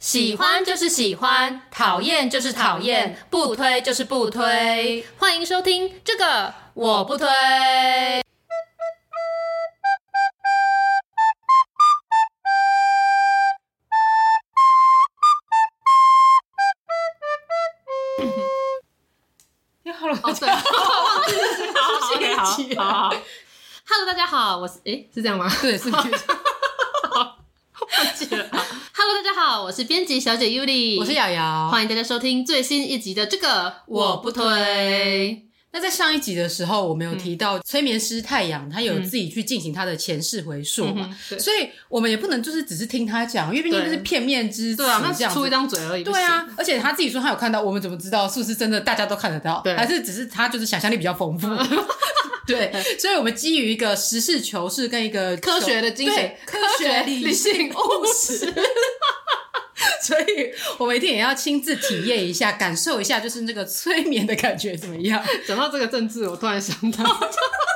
喜欢就是喜欢，讨厌就是讨厌，不推就是不推。欢迎收听这个我不推。你好了，好，对，好，好，好，好，Hello，大家好，我是，诶，是这样吗？对，是。我是编辑小姐 Yuli，我是瑶瑶，欢迎大家收听最新一集的这个我不推。那在上一集的时候，我们有提到催眠师太阳，他有自己去进行他的前世回溯嘛、嗯，所以我们也不能就是只是听他讲，因为毕竟是片面之词，对啊，那这样出一张嘴而已。对啊，而且他自己说他有看到，我们怎么知道是不是真的？大家都看得到，还是只是他就是想象力比较丰富？对，所以我们基于一个实事求是跟一个科学的精神，科学理性务实。所以我们一定也要亲自体验一下，感受一下，就是那个催眠的感觉怎么样？讲到这个政治，我突然想到。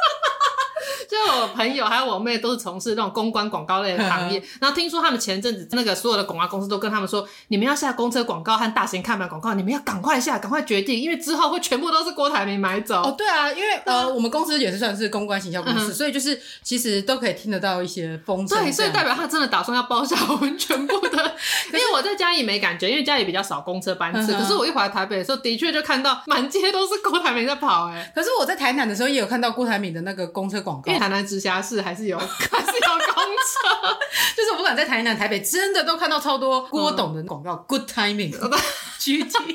就我朋友还有我妹都是从事那种公关广告类的行业，然后听说他们前阵子那个所有的广告公司都跟他们说，你们要下公车广告和大型看板广告，你们要赶快下，赶快决定，因为之后会全部都是郭台铭买走。哦，对啊，因为呃，我们公司也是算是公关行销公司，嗯，所以就是其实都可以听得到一些风声。对，所以代表他真的打算要包下我们全部的。因为我在嘉义没感觉，因为嘉义比较少公车班次，可是我一回来台北的时候，的确就看到满街都是郭台铭在跑，欸。哎，可是我在台南的时候也有看到郭台铭的那个公车广告。台南直辖市还是有，还是有公车，就是我不管在台南、台北，真的都看到超多郭董的广告。嗯、Good timing，GT。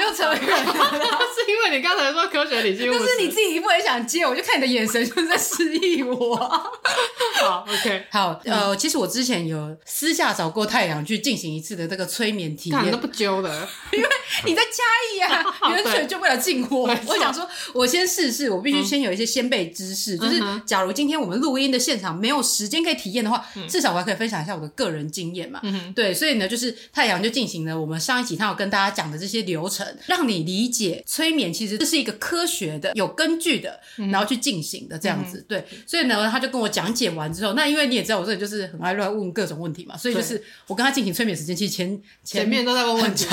又扯远了，是因为你刚才说科学理性，但是你自己一副很想接，我就看你的眼神就是在示意我。好，OK，好，呃，其实我之前有私下找过太阳去进行一次的这个催眠体验，都不揪的，因为 你在嘉义啊，远水救不了近火。我想说，我先试试，我必须先有一些先备知识，就是假如今天我们录音的现场没有时间可以体验的话，至少我还可以分享一下我的个人经验嘛。对，所以呢，就是太阳就进行了我们上一集他有跟大家讲的这些流程。让你理解催眠其实这是一个科学的、有根据的，然后去进行的这样子。嗯、对，所以呢，他就跟我讲解完之后，那因为你也知道我这里就是很爱乱问各种问题嘛，所以就是我跟他进行催眠时间，其实前前，前面都在问问题，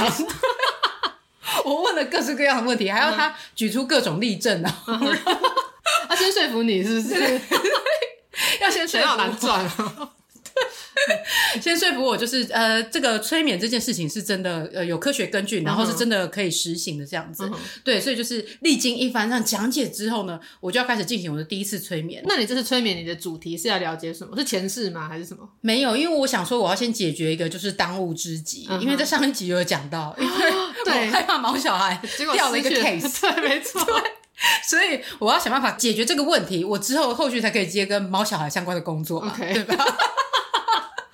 我问了各式各样的问题，还要他举出各种例证啊，他先说服你是不是？要先说服，难赚。先说服我，就是呃，这个催眠这件事情是真的，呃，有科学根据，然后是真的可以实行的这样子。嗯、对，所以就是历经一番这样讲解之后呢，我就要开始进行我的第一次催眠。那你这次催眠，你的主题是要了解什么？是前世吗？还是什么？没有，因为我想说，我要先解决一个就是当务之急，嗯、因为在上一集有讲到，因为 我害怕毛小孩掉了一个 case，对，没错，所以我要想办法解决这个问题，我之后后续才可以接跟毛小孩相关的工作，OK，对吧？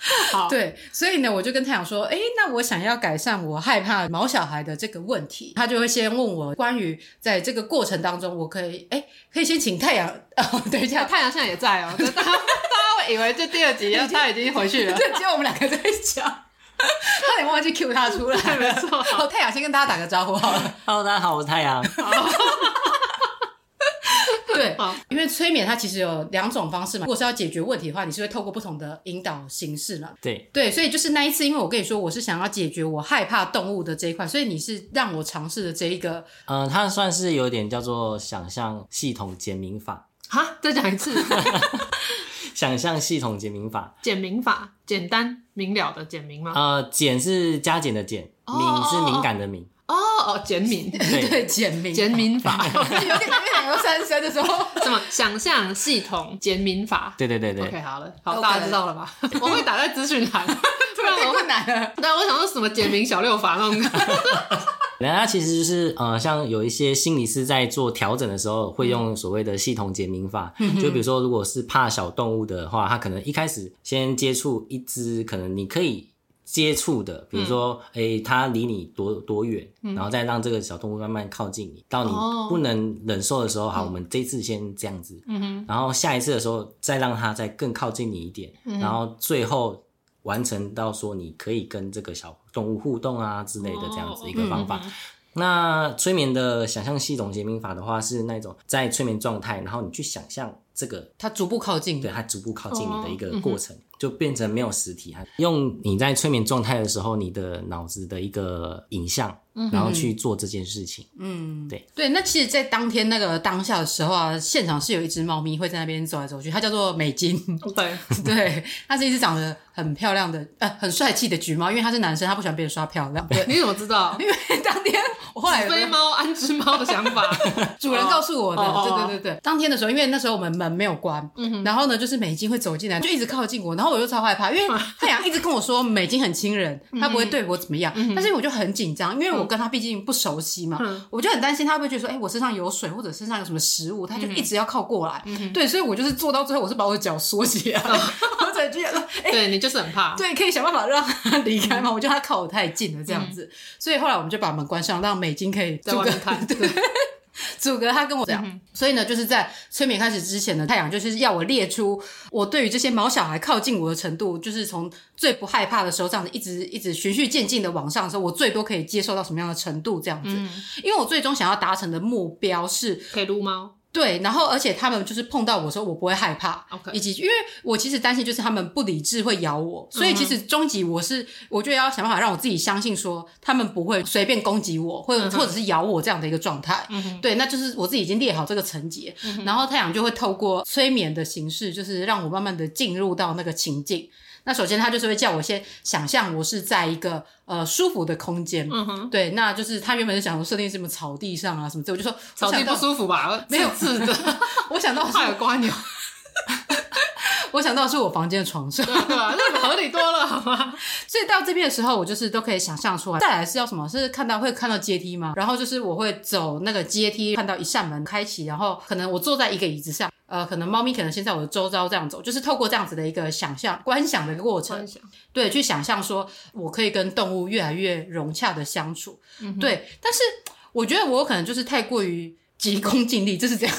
好。对，所以呢，我就跟太阳说，哎，那我想要改善我害怕毛小孩的这个问题，他就会先问我关于在这个过程当中，我可以，哎，可以先请太阳，哦，等一下，太阳现在也在哦，大家大家会以为这第二集他已经回去了，对，只有我们两个在讲，差点忘记 cue 他出来，没错，好，太阳先跟大家打个招呼好了，Hello，大家好，我是太阳。对，因为催眠它其实有两种方式嘛。如果是要解决问题的话，你是会透过不同的引导形式嘛。对对，所以就是那一次，因为我跟你说，我是想要解决我害怕动物的这一块，所以你是让我尝试的这一个，嗯，它算是有点叫做想象系统减明法。哈，再讲一次，想象系统简明法，简明法，简单明了的简明吗？呃，简是加减的减，哦、敏是敏感的敏。哦哦，减敏，对，减敏，减敏法，有点有点有三声的时候，什么想象系统减敏法？对对对对，OK，好了，好，大家知道了吧？我会打在资讯栏，不然我困难了。对，我想说什么减敏小六法那种。人家其实就是呃，像有一些心理师在做调整的时候，会用所谓的系统减敏法。嗯。就比如说，如果是怕小动物的话，他可能一开始先接触一只，可能你可以。接触的，比如说，哎、嗯，它离你多多远，然后再让这个小动物慢慢靠近你，到你不能忍受的时候，好，我们这次先这样子，然后下一次的时候再让它再更靠近你一点，然后最后完成到说你可以跟这个小动物互动啊之类的这样子一个方法。那催眠的想象系统解明法的话，是那种在催眠状态，然后你去想象这个它逐步靠近，对，它逐步靠近你的一个过程。就变成没有实体，用你在催眠状态的时候，你的脑子的一个影像。然后去做这件事情。嗯，对对。那其实，在当天那个当下的时候啊，现场是有一只猫咪会在那边走来走去，它叫做美金。对 对，它是一只长得很漂亮的、呃，很帅气的橘猫。因为它是男生，他不喜欢别人说他漂亮。对，你怎么知道？因为当天我后来飞猫安之猫的想法，主人告诉我的。对对对对。当天的时候，因为那时候我们门没有关，然后呢，就是美金会走进来，就一直靠近我，然后我就超害怕，因为 太阳一直跟我说美金很亲人，它不会对我怎么样。但是我就很紧张，因为我。我跟他毕竟不熟悉嘛，嗯、我就很担心他会不会觉得说，哎、欸，我身上有水或者身上有什么食物，他就一直要靠过来。嗯、对，所以我就是做到最后，我是把我的脚缩起来，我才觉得，哎，对你就是很怕，对，可以想办法让他离开嘛。嗯、我觉得他靠我太近了，这样子，嗯、所以后来我们就把门关上，让美金可以在外面看。对。祖哥他跟我讲，嗯、所以呢，就是在催眠开始之前呢，太阳就是要我列出我对于这些毛小孩靠近我的程度，就是从最不害怕的时候，这样子一直一直循序渐进的往上的时候，我最多可以接受到什么样的程度，这样子。嗯、因为我最终想要达成的目标是可以撸猫。对，然后而且他们就是碰到我的时候，我不会害怕.以及因为我其实担心就是他们不理智会咬我，所以其实终极我是我觉得要想办法让我自己相信说他们不会随便攻击我，或者或者是咬我这样的一个状态。嗯、对，那就是我自己已经列好这个层级，嗯、然后太阳就会透过催眠的形式，就是让我慢慢的进入到那个情境。那首先他就是会叫我先想象我是在一个呃舒服的空间，嗯哼，对，那就是他原本是想说设定什么草地上啊什么之类，我就说草地不舒服吧，没有刺的，我想到怕有瓜牛，我想到是我房间的床上，对吧？那合理多了，好吗？所以到这边的时候，我就是都可以想象出来。再来是要什么？是看到会看到阶梯吗？然后就是我会走那个阶梯，看到一扇门开启，然后可能我坐在一个椅子上。呃，可能猫咪可能先在我的周遭这样走，就是透过这样子的一个想象、观想的一个过程，对，去想象说我可以跟动物越来越融洽的相处，嗯、对。但是我觉得我可能就是太过于急功近利，就是这样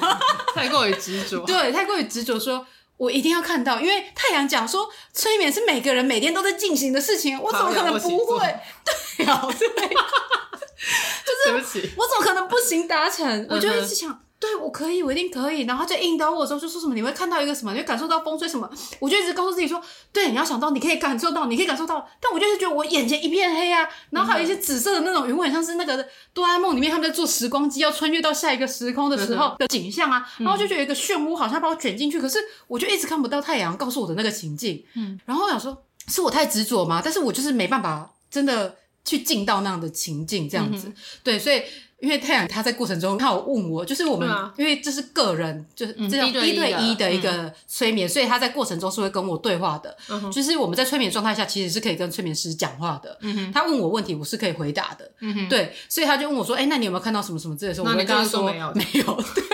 吗？太过于执着，对，太过于执着，说我一定要看到，因为太阳讲说催眠是每个人每天都在进行的事情，我怎么可能不会？对啊，对，就是对不起，我怎么可能不行达成？我就一直想。对，我可以，我一定可以。然后就引导我的时候，就说什么你会看到一个什么，你会感受到风吹什么。我就一直告诉自己说，对，你要想到，你可以感受到，你可以感受到。但我就是觉得我眼前一片黑啊，然后还有一些紫色的那种云雾，像是那个哆啦 A 梦里面他们在做时光机要穿越到下一个时空的时候的景象啊。然后就觉得有一个漩涡好像把我卷进去，可是我就一直看不到太阳告诉我的那个情境。嗯，然后我想说，是我太执着吗？但是我就是没办法真的去进到那样的情境，这样子。嗯、对，所以。因为太阳他在过程中，他有问我，就是我们，啊、因为这是个人，就是这样一对一的一个催眠，嗯、所以他在过程中是会跟我对话的。嗯、就是我们在催眠状态下，其实是可以跟催眠师讲话的。他问我问题，我是可以回答的。对，所以他就问我说：“哎，那你有没有看到什么什么之类的时候？”我跟他说没有，没有。对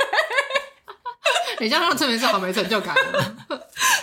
你这样让催眠师好没成就感。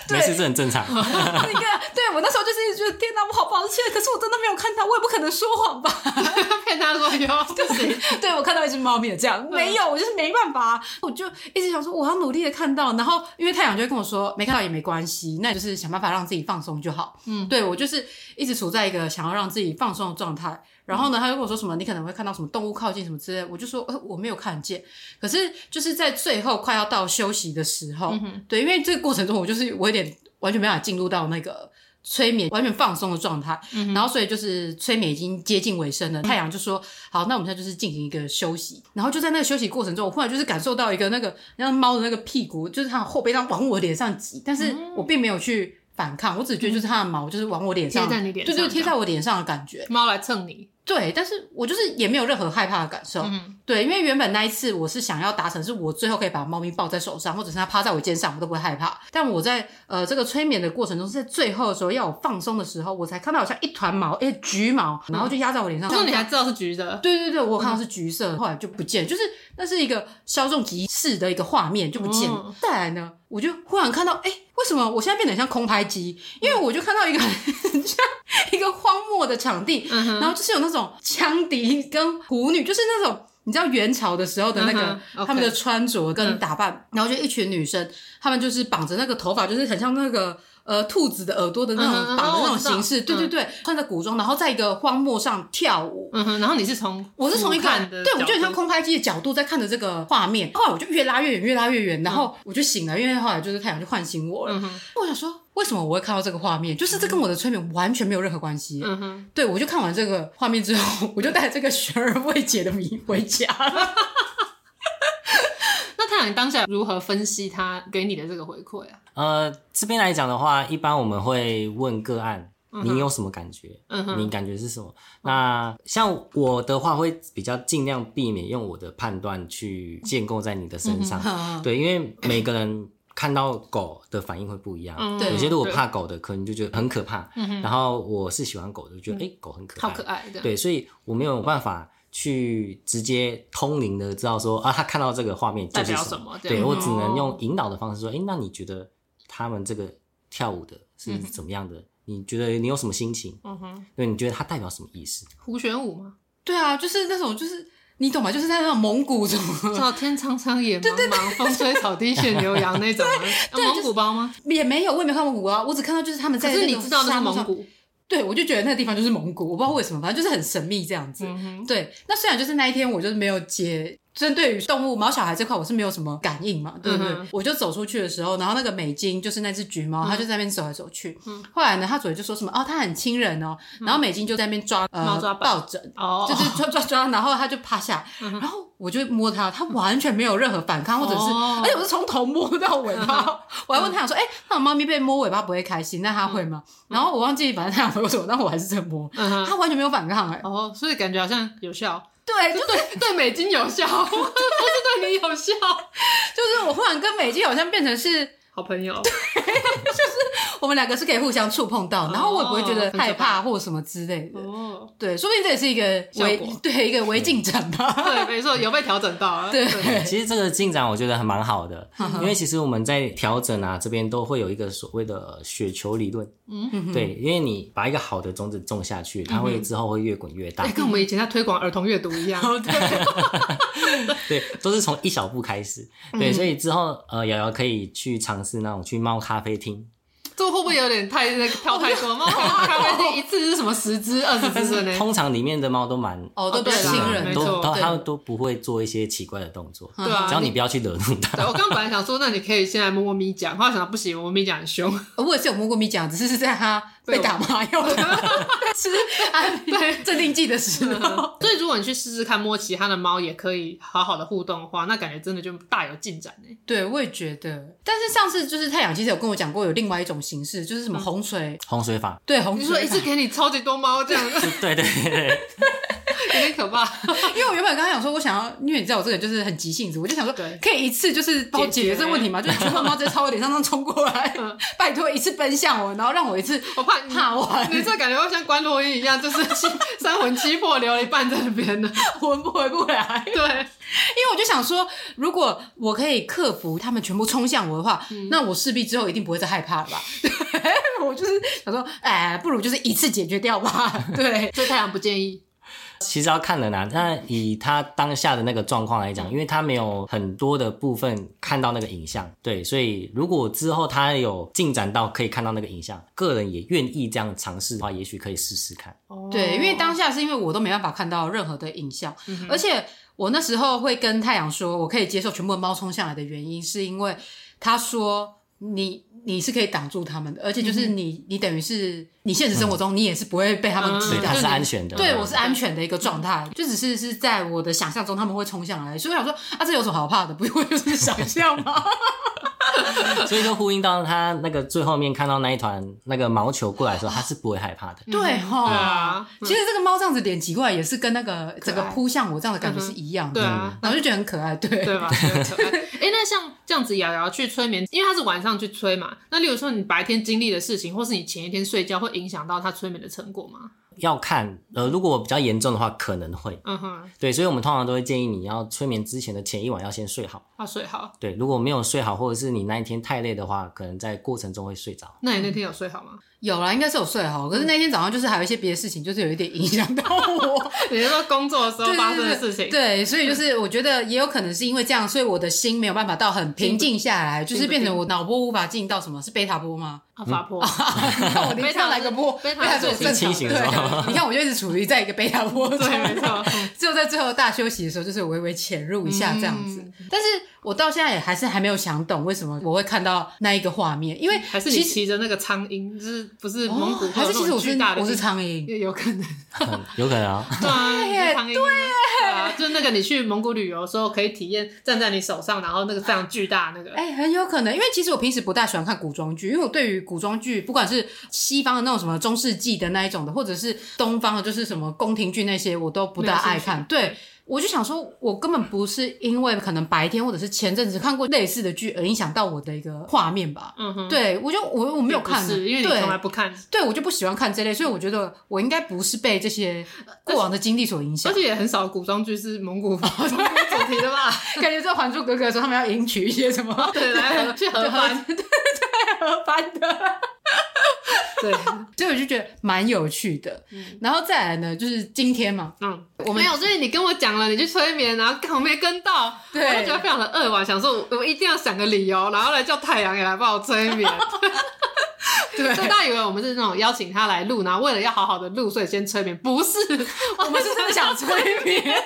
对，没事，这很正常。那个，对我那时候就是一直觉得，天哪，我好抱歉，可是我真的没有看到，我也不可能说谎吧？骗他说有，对，对我看到一只猫咪这样，没有，我就是没办法，我就一直想说，我要努力的看到，然后因为太阳就会跟我说，没看到也没关系，那就是想办法让自己放松就好。嗯，对我就是一直处在一个想要让自己放松的状态。然后呢，他就跟我说什么，你可能会看到什么动物靠近什么之类，我就说，呃，我没有看见。可是就是在最后快要到休息的时候，嗯、对，因为这个过程中我就是我有点完全没办法进入到那个催眠完全放松的状态，嗯、然后所以就是催眠已经接近尾声了。嗯、太阳就说，好，那我们现在就是进行一个休息。然后就在那个休息过程中，我忽然就是感受到一个那个像猫的那个屁股，就是它的后背上往我脸上挤，但是我并没有去反抗，我只觉得就是它的毛就是往我脸上，贴在你脸上，对对，贴在我脸上的感觉，猫来蹭你。对，但是我就是也没有任何害怕的感受。嗯，对，因为原本那一次我是想要达成，是我最后可以把猫咪抱在手上，或者是它趴在我肩上，我都不会害怕。但我在呃这个催眠的过程中，是在最后的时候要我放松的时候，我才看到好像一团毛，诶，橘毛，然后就压在我脸上。那、嗯、你还知道是橘的？对对对，我看到是橘色，嗯、后来就不见，就是那是一个稍纵即逝的一个画面，就不见了。嗯、再来呢，我就忽然看到，诶为什么？我现在变得像空拍机？因为我就看到一个很像一个荒漠的场地，嗯、然后就是有那种羌笛跟胡女，就是那种你知道元朝的时候的那个、他们的穿着跟打扮，嗯、然后就一群女生，她们就是绑着那个头发，就是很像那个呃兔子的耳朵的那种绑的那种形式，对对对，穿着古装，然后在一个荒漠上跳舞。嗯哼，然后你是从我是从一个对，我就像空拍机的角度在看着这个画面，后来我就越拉越远，越拉越远，然后我就醒了，因为后来就是太阳就唤醒我了。我想说，为什么我会看到这个画面？就是这跟我的催眠完全没有任何关系。嗯哼，对，我就看完这个画面之后，我就带着这个悬而未解的谜回家了。那太阳当下如何分析他给你的这个回馈啊？呃，这边来讲的话，一般我们会问个案，你有什么感觉？嗯哼，你感觉是什么？嗯、那像我的话，会比较尽量避免用我的判断去建构在你的身上。嗯、对，因为每个人看到狗的反应会不一样。嗯，对。有些如果怕狗的，可能就觉得很可怕。然后我是喜欢狗的，就觉得哎、欸，狗很可爱。好可爱。对，所以我没有办法。去直接通灵的知道说啊，他看到这个画面就是什么？对，对我只能用引导的方式说，哎、欸，那你觉得他们这个跳舞的是怎么样的？嗯、你觉得你有什么心情？嗯哼，对，你觉得它代表什么意思？胡旋舞吗？对啊，就是那种，就是你懂吗？就是在那种蒙古什么，叫天苍苍，野茫茫，对对对风吹草低见牛羊那种。对，蒙古包吗？也没有，我也没看蒙古包，我只看到就是他们在。可是你知道那是蒙古。对，我就觉得那个地方就是蒙古，我不知道为什么，反正就是很神秘这样子。嗯、对，那虽然就是那一天我就是没有接。针对于动物毛小孩这块，我是没有什么感应嘛，对不对？嗯、我就走出去的时候，然后那个美金就是那只橘猫，它、嗯、就在那边走来走去。嗯、后来呢，它主人就说什么哦，它很亲人哦。嗯、然后美金就在那边抓呃猫抓抱枕，哦、就是 抓抓抓，然后它就趴下，嗯、然后我就摸它，它完全没有任何反抗，或者是，哦、而且我是从头摸到尾 巴。嗯、我还问他想说，哎、欸，那猫咪被摸尾巴不会开心？那它会吗？嗯、然后我忘记反正它想回我什么，但我还是在摸，它、嗯、完全没有反抗哎、欸。哦，所以感觉好像有效。对，就对对美金有效，不是对你有效，就是我忽然跟美金好像变成是好朋友，对，就是我们两个是可以互相触碰到，然后我也不会觉得害怕或什么之类的。哦，对，说不定这也是一个微对一个微进展吧。对，没错，有被调整到。对，其实这个进展我觉得还蛮好的，因为其实我们在调整啊这边都会有一个所谓的雪球理论。嗯，对，因为你把一个好的种子种下去，它会之后会越滚越大。跟我们以前在推广儿童阅读一样。对，都是从一小步开始。对，所以之后呃，瑶瑶可以去尝试那种去猫咖啡厅。这会不会有点太那个跳太多？猫咖啡厅一次是什么十只、二十只呢？通常里面的猫都蛮哦，都对亲人，都它们都不会做一些奇怪的动作。对啊，只要你不要去惹怒它。我刚本来想说，那你可以先来摸摸咪讲，后来想到不行，摸咪讲很凶。我也是有摸过咪讲，只是是在它。被打麻药了，吃安对镇定剂的时候。所以如果你去试试看摸其他的猫，也可以好好的互动的话，那感觉真的就大有进展呢。对，我也觉得。但是上次就是太阳其实有跟我讲过，有另外一种形式，就是什么洪水洪水法。对，洪水法。你说一次给你超级多猫这样 子。对对对。有点可怕，因为我原本刚刚想说，我想要，因为你知道我这个就是很急性子，我就想说，可以一次就是帮我解决这个问题嘛，就是全部猫直接朝我脸上上冲过来，拜托一次奔向我，然后让我一次，我怕怕完，你这感觉会像关洛音一样，就是三魂七魄留了一半在那边的，魂不回不来。对，因为我就想说，如果我可以克服他们全部冲向我的话，那我势必之后一定不会再害怕了吧？对，我就是想说，哎，不如就是一次解决掉吧。对，所以太阳不建议。其实要看人啊，那以他当下的那个状况来讲，因为他没有很多的部分看到那个影像，对，所以如果之后他有进展到可以看到那个影像，个人也愿意这样尝试的话，也许可以试试看。对，因为当下是因为我都没办法看到任何的影像，嗯、而且我那时候会跟太阳说我可以接受全部的猫冲向来的原因，是因为他说你。你是可以挡住他们的，而且就是你，嗯、你等于是你现实生活中你也是不会被他们击打，它是安全的。对，我是安全的一个状态，就只是是在我的想象中他们会冲向来，所以我想说啊，这有什么好怕的？不会就是想象吗？所以就呼应到他那个最后面看到那一团那个毛球过来的时候，他是不会害怕的。对哈，对啊。其实这个猫这样子脸挤过来，也是跟那个整个扑向我这样的感觉是一样的。对啊，然后就觉得很可爱，对对吧？哎，那像这样子瑶瑶去催眠，因为他是晚上去催嘛。那例如说你白天经历的事情，或是你前一天睡觉，会影响到他催眠的成果吗？要看，呃，如果比较严重的话，可能会。嗯哼。对，所以我们通常都会建议你要催眠之前的前一晚要先睡好。要睡好。对，如果没有睡好，或者是你那一天太累的话，可能在过程中会睡着。那你那天有睡好吗？有啦，应该是有睡好，可是那天早上就是还有一些别的事情，就是有一点影响到我。你是说工作的时候发生的事情？对，所以就是我觉得也有可能是因为这样，所以我的心没有办法到很平静下来，就是变成我脑波无法进到什么是贝塔波吗？阿法波。那我贝塔来个波？贝塔是正常的。你看我就一直处于在一个贝塔波。对，没错。只有在最后大休息的时候，就是微微潜入一下这样子，但是。我到现在也还是还没有想懂为什么我会看到那一个画面，因为还是你骑着那个苍蝇，就是不是蒙古，还是其实我是我是苍蝇，有可能，有可能啊，对啊，苍蝇，对啊，就是那个你去蒙古旅游的时候可以体验站在你手上，然后那个非常巨大那个，哎，很有可能，因为其实我平时不大喜欢看古装剧，因为我对于古装剧，不管是西方的那种什么中世纪的那一种的，或者是东方的，就是什么宫廷剧那些，我都不大爱看，对。我就想说，我根本不是因为可能白天或者是前阵子看过类似的剧而影响到我的一个画面吧。嗯哼，对我就我我没有看，是因为你从来不看，对，我就不喜欢看这类，所以我觉得我应该不是被这些过往的经历所影响。而且也很少古装剧是蒙古风主题的吧？感觉在《还珠格格》的时候，他们要迎娶一些什么？对，来去和番，对对，和番的。对，所以我就觉得蛮有趣的。嗯，然后再来呢，就是今天嘛，嗯，我没有，所以你跟我讲了，你去催眠，然后刚好没跟到，对，我就觉得非常的扼腕，想说我一定要想个理由，然后来叫太阳也来帮我催眠。对，所以大家以为我们是那种邀请他来录，然后为了要好好的录，所以先催眠，不是，我们是真的想催眠，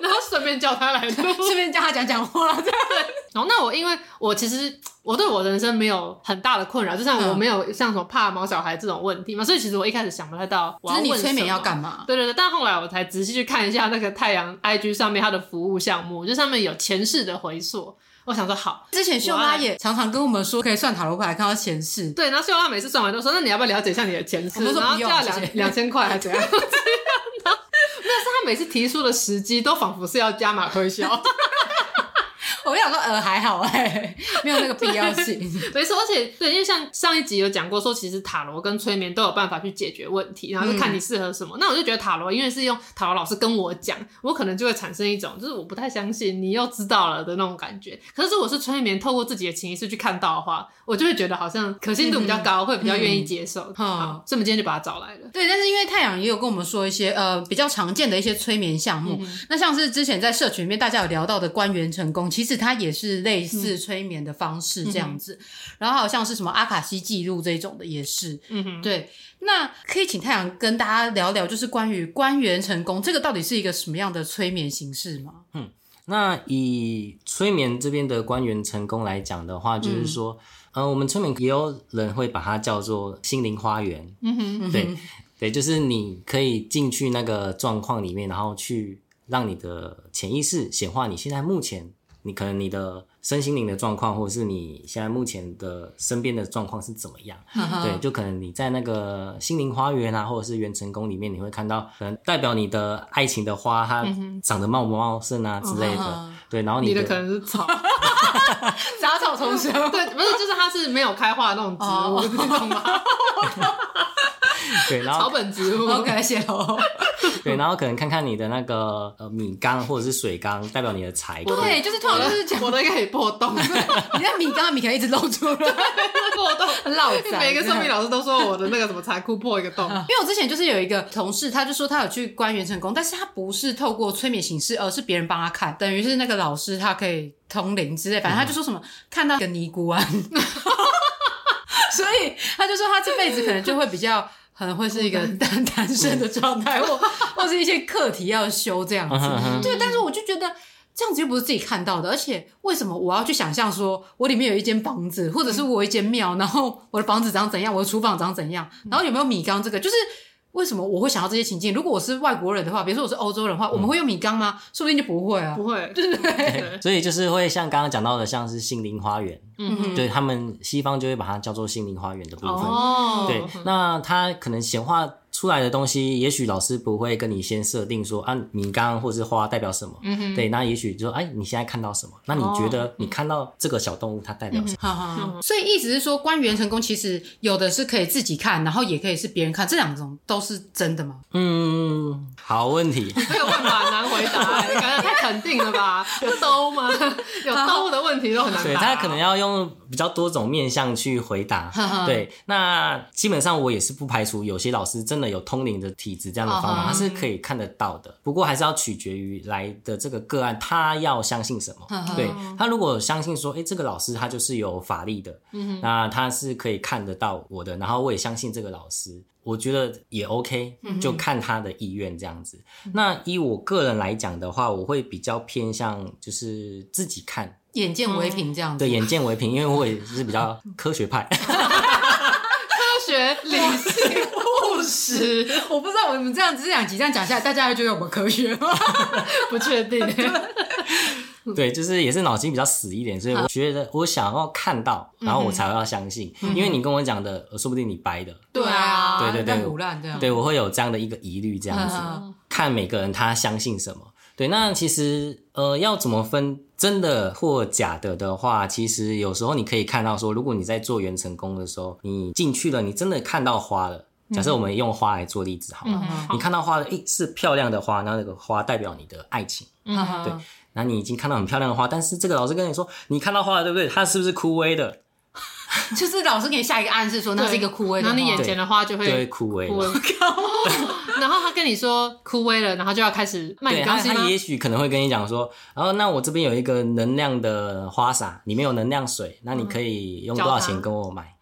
然后顺便叫他来录，顺便叫他讲讲话，对。然后那我因为我其实。我对我的人生没有很大的困扰，就像我没有像什么怕毛小孩这种问题嘛，所以其实我一开始想不太到我要问。就是你催眠要干嘛？对对对，但后来我才仔细去看一下那个太阳 IG 上面它的服务项目，就上面有前世的回溯。我想说好，之前秀拉也常常跟我们说可以算塔罗牌看到前世。对，然后秀拉每次算完都说，那你要不要了解一下你的前世？然后就要两两千块还是怎样？每次提出的时机都仿佛是要加码推销。我想说，呃，还好哎、欸，没有那个必要性。没错，而且对，因为像上一集有讲过，说其实塔罗跟催眠都有办法去解决问题，然后就看你适合什么。嗯、那我就觉得塔罗，因为是用塔罗老师跟我讲，我可能就会产生一种就是我不太相信，你又知道了的那种感觉。可是如果是催眠，透过自己的潜意识去看到的话，我就会觉得好像可信度比较高，嗯、会比较愿意接受。嗯、好，所以我们今天就把他找来了。对，但是因为太阳也有跟我们说一些呃比较常见的一些催眠项目，嗯、那像是之前在社群里面大家有聊到的官员成功，其实它也是类似催眠的方式这样子。嗯、然后好像是什么阿卡西记录这种的也是。嗯哼，对。那可以请太阳跟大家聊聊，就是关于官员成功这个到底是一个什么样的催眠形式吗？嗯，那以催眠这边的官员成功来讲的话，就是说。嗯呃，我们催眠也有人会把它叫做心灵花园。嗯哼，对对，就是你可以进去那个状况里面，然后去让你的潜意识显化你现在目前你可能你的身心灵的状况，或者是你现在目前的身边的状况是怎么样。对，就可能你在那个心灵花园啊，或者是元成宫里面，你会看到可能代表你的爱情的花，它长得茂不茂盛啊之类的。嗯、对，然后你的，你的可能是草。杂草丛生，对，不是，就是它是没有开花的那种植物，你懂吗？对，然后草本植物，OK，谢喽。对，然后可能看看你的那个呃米缸或者是水缸，代表你的财。对，就是通常就是讲我的可以破洞，你那米缸的米可以一直露出来，破洞 很老。每个算命老师都说我的那个什么财库破一个洞，因为我之前就是有一个同事，他就说他有去观元成功，但是他不是透过催眠形式，而是别人帮他看，等于是那个老师他可以通灵之类，反正他就说什么看到一个尼姑庵，所以他就说他这辈子可能就会比较。可能会是一个单 单身的状态，或或是一些课题要修这样子。对，但是我就觉得这样子又不是自己看到的，而且为什么我要去想象说我里面有一间房子，或者是我一间庙，然后我的房子长怎样，我的厨房长怎样，然后有没有米缸？这个就是。为什么我会想到这些情境？如果我是外国人的话，比如说我是欧洲人的话，嗯、我们会用米缸吗？说不定就不会啊，不会，对不对？所以就是会像刚刚讲到的，像是心灵花园，嗯哼，对他们西方就会把它叫做心灵花园的部分。哦，对，那它可能显化出来的东西，也许老师不会跟你先设定说啊，你刚刚或是花代表什么，嗯哼，对，那也许就说，哎，你现在看到什么？那你觉得你看到这个小动物它代表什么？好好，所以意思是说，关于元成功，其实有的是可以自己看，然后也可以是别人看，这两种都是真的吗？嗯，好问题，这个问法很难回答，你感觉太肯定了吧？有兜吗？有兜的问题都很难答。对，他可能要用比较多种面向去回答。对，那基本上我也是不排除有些老师真的有通灵的体质这样的方法，他是可以看得到的。不过还是要取决于来的这个个案，他要相信什么。对，他如果相信说，哎，这个老师他就是有法力的，那他是可以看得到我的，然后我也相信这个老师，我觉得也 OK，就看他的意愿这样子。那以我个人来讲的话，我会比较偏向就是自己看。眼见为凭这样子，对，眼见为凭，因为我也是比较科学派，科学、理性、务实。我不知道我们这样子这两集这样讲下来，大家还觉得我们科学吗？不确定。对，就是也是脑筋比较死一点，所以我觉得我想要看到，然后我才会要相信，因为你跟我讲的，说不定你掰的。对啊，对对对。对，我会有这样的一个疑虑，这样子看每个人他相信什么。对，那其实呃，要怎么分真的或假的的话，其实有时候你可以看到说，如果你在做元成功的时候，你进去了，你真的看到花了。假设我们用花来做例子好了，嗯、你看到花了，诶，是漂亮的花，那那个花代表你的爱情，嗯、对。那你已经看到很漂亮的花，但是这个老师跟你说，你看到花了，对不对？它是不是枯萎的？就是老师给你下一个暗示，说那是一个枯萎的，然后你眼前的花就会就会枯萎。我靠！然后他跟你说枯萎了，然后就要开始卖你东西也许可能会跟你讲说，然后那我这边有一个能量的花洒，里面有能量水，那你可以用多少钱 跟我买？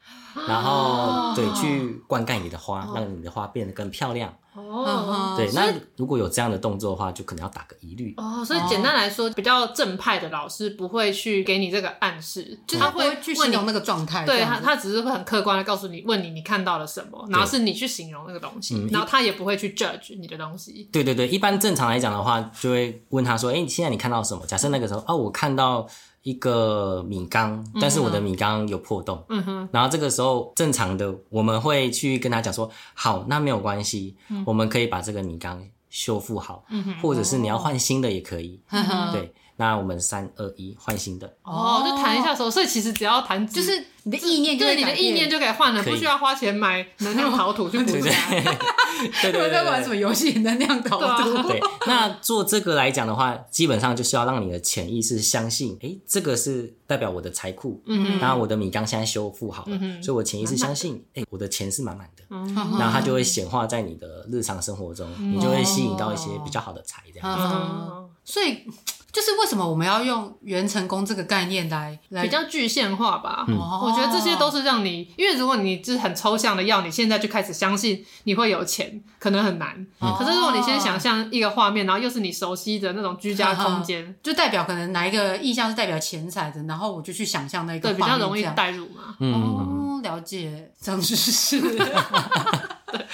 然后对，去灌溉你的花，让你的花变得更漂亮。哦，对，那如果有这样的动作的话，就可能要打个疑虑。哦，所以简单来说，比较正派的老师不会去给你这个暗示，就他会去形容那个状态。对他，他只是会很客观的告诉你，问你你看到了什么，然后是你去形容那个东西，然后他也不会去 judge 你的东西。对对对，一般正常来讲的话，就会问他说：“哎，现在你看到什么？”假设那个时候，哦，我看到。一个米缸，但是我的米缸有破洞，嗯哼，然后这个时候正常的我们会去跟他讲说，好，那没有关系，嗯、我们可以把这个米缸修复好，嗯哼，或者是你要换新的也可以，嗯哼，对。那我们三二一换新的。哦，就弹一下手，所以其实只要弹，就是你的意念，就是你的意念就可以换了，不需要花钱买能量陶土去补家。对对对，在玩什么游戏？能量陶土。对，那做这个来讲的话，基本上就是要让你的潜意识相信，哎，这个是代表我的财库，嗯，然后我的米缸现在修复好了，所以我潜意识相信，哎，我的钱是满满的，嗯，然后它就会显化在你的日常生活中，你就会吸引到一些比较好的财，这样子。所以。就是为什么我们要用元成功这个概念来来比较具象化吧？嗯、我觉得这些都是让你，因为如果你就是很抽象的要你现在就开始相信你会有钱，可能很难。嗯、可是如果你先想象一个画面，然后又是你熟悉的那种居家空间，就代表可能哪一个意象是代表钱财的，然后我就去想象那个画面，对，比较容易代入嘛。嗯、哦，了解，长知识。对。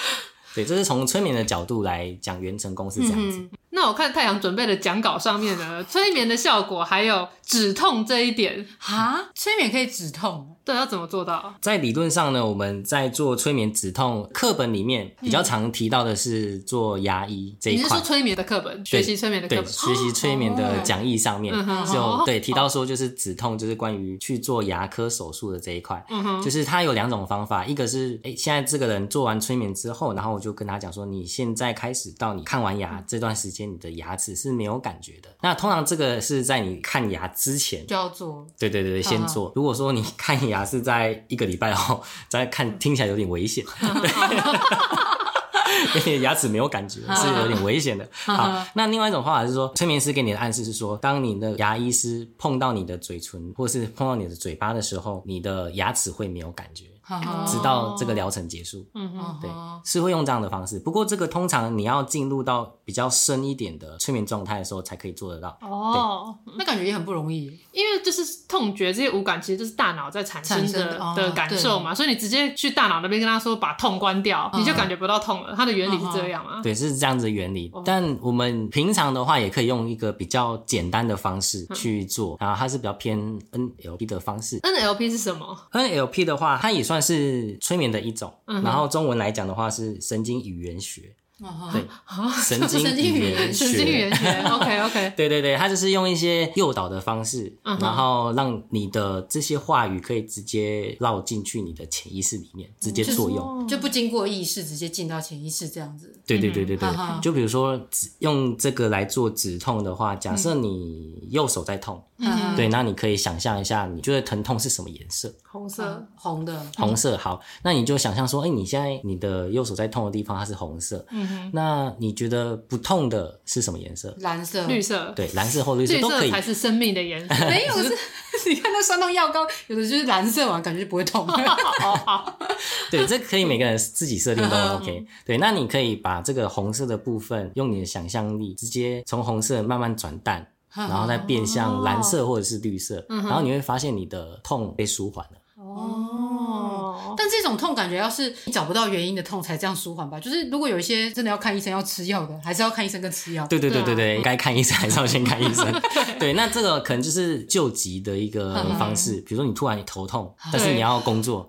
对，这是从催眠的角度来讲，元成功是这样子。我看太阳准备的讲稿上面呢，催眠的效果还有止痛这一点啊，催眠可以止痛。对，要怎么做到？在理论上呢，我们在做催眠止痛课本里面比较常提到的是做牙医这一块。你是说催眠的课本？学习催眠的课本？学习催眠的讲义上面就对提到说，就是止痛，就是关于去做牙科手术的这一块。嗯哼，就是它有两种方法，一个是哎，现在这个人做完催眠之后，然后我就跟他讲说，你现在开始到你看完牙这段时间，你的牙齿是没有感觉的。那通常这个是在你看牙之前就要做。对对对，先做。如果说你 看牙。牙是在一个礼拜后再看，听起来有点危险，因为牙齿没有感觉是有点危险的。好，那另外一种方法是说，催眠师给你的暗示是说，当你的牙医师碰到你的嘴唇或是碰到你的嘴巴的时候，你的牙齿会没有感觉，直到这个疗程结束。嗯嗯，对，是会用这样的方式。不过这个通常你要进入到。比较深一点的催眠状态的时候才可以做得到。哦，那感觉也很不容易，因为就是痛觉这些五感其实就是大脑在产生的的感受嘛，所以你直接去大脑那边跟他说把痛关掉，你就感觉不到痛了。它的原理是这样啊？对，是这样子的原理。但我们平常的话也可以用一个比较简单的方式去做，然后它是比较偏 NLP 的方式。NLP 是什么？NLP 的话，它也算是催眠的一种，然后中文来讲的话是神经语言学。对，神经语言学，神经语言学，OK OK，对对对，它就是用一些诱导的方式，然后让你的这些话语可以直接绕进去你的潜意识里面，直接作用，就不经过意识，直接进到潜意识这样子。对对对对对，就比如说用这个来做止痛的话，假设你右手在痛，对，那你可以想象一下，你觉得疼痛是什么颜色？红色，红的，红色。好，那你就想象说，哎，你现在你的右手在痛的地方它是红色。嗯哼那你觉得不痛的是什么颜色？蓝色、绿色，对，蓝色或绿色都可以，才是生命的颜色。没有，是你看那酸痛药膏，有的就是蓝色嘛，感觉不会痛。对，这可以每个人自己设定都 OK。对，那你可以把这个红色的部分，用你的想象力，直接从红色慢慢转淡，然后再变向蓝色或者是绿色，然后你会发现你的痛被舒缓了。哦，但这种痛感觉要是你找不到原因的痛才这样舒缓吧？就是如果有一些真的要看医生要吃药的，还是要看医生跟吃药？对对对对对，该看医生还是要先看医生。对，那这个可能就是救急的一个方式。比如说你突然你头痛，但是你要工作，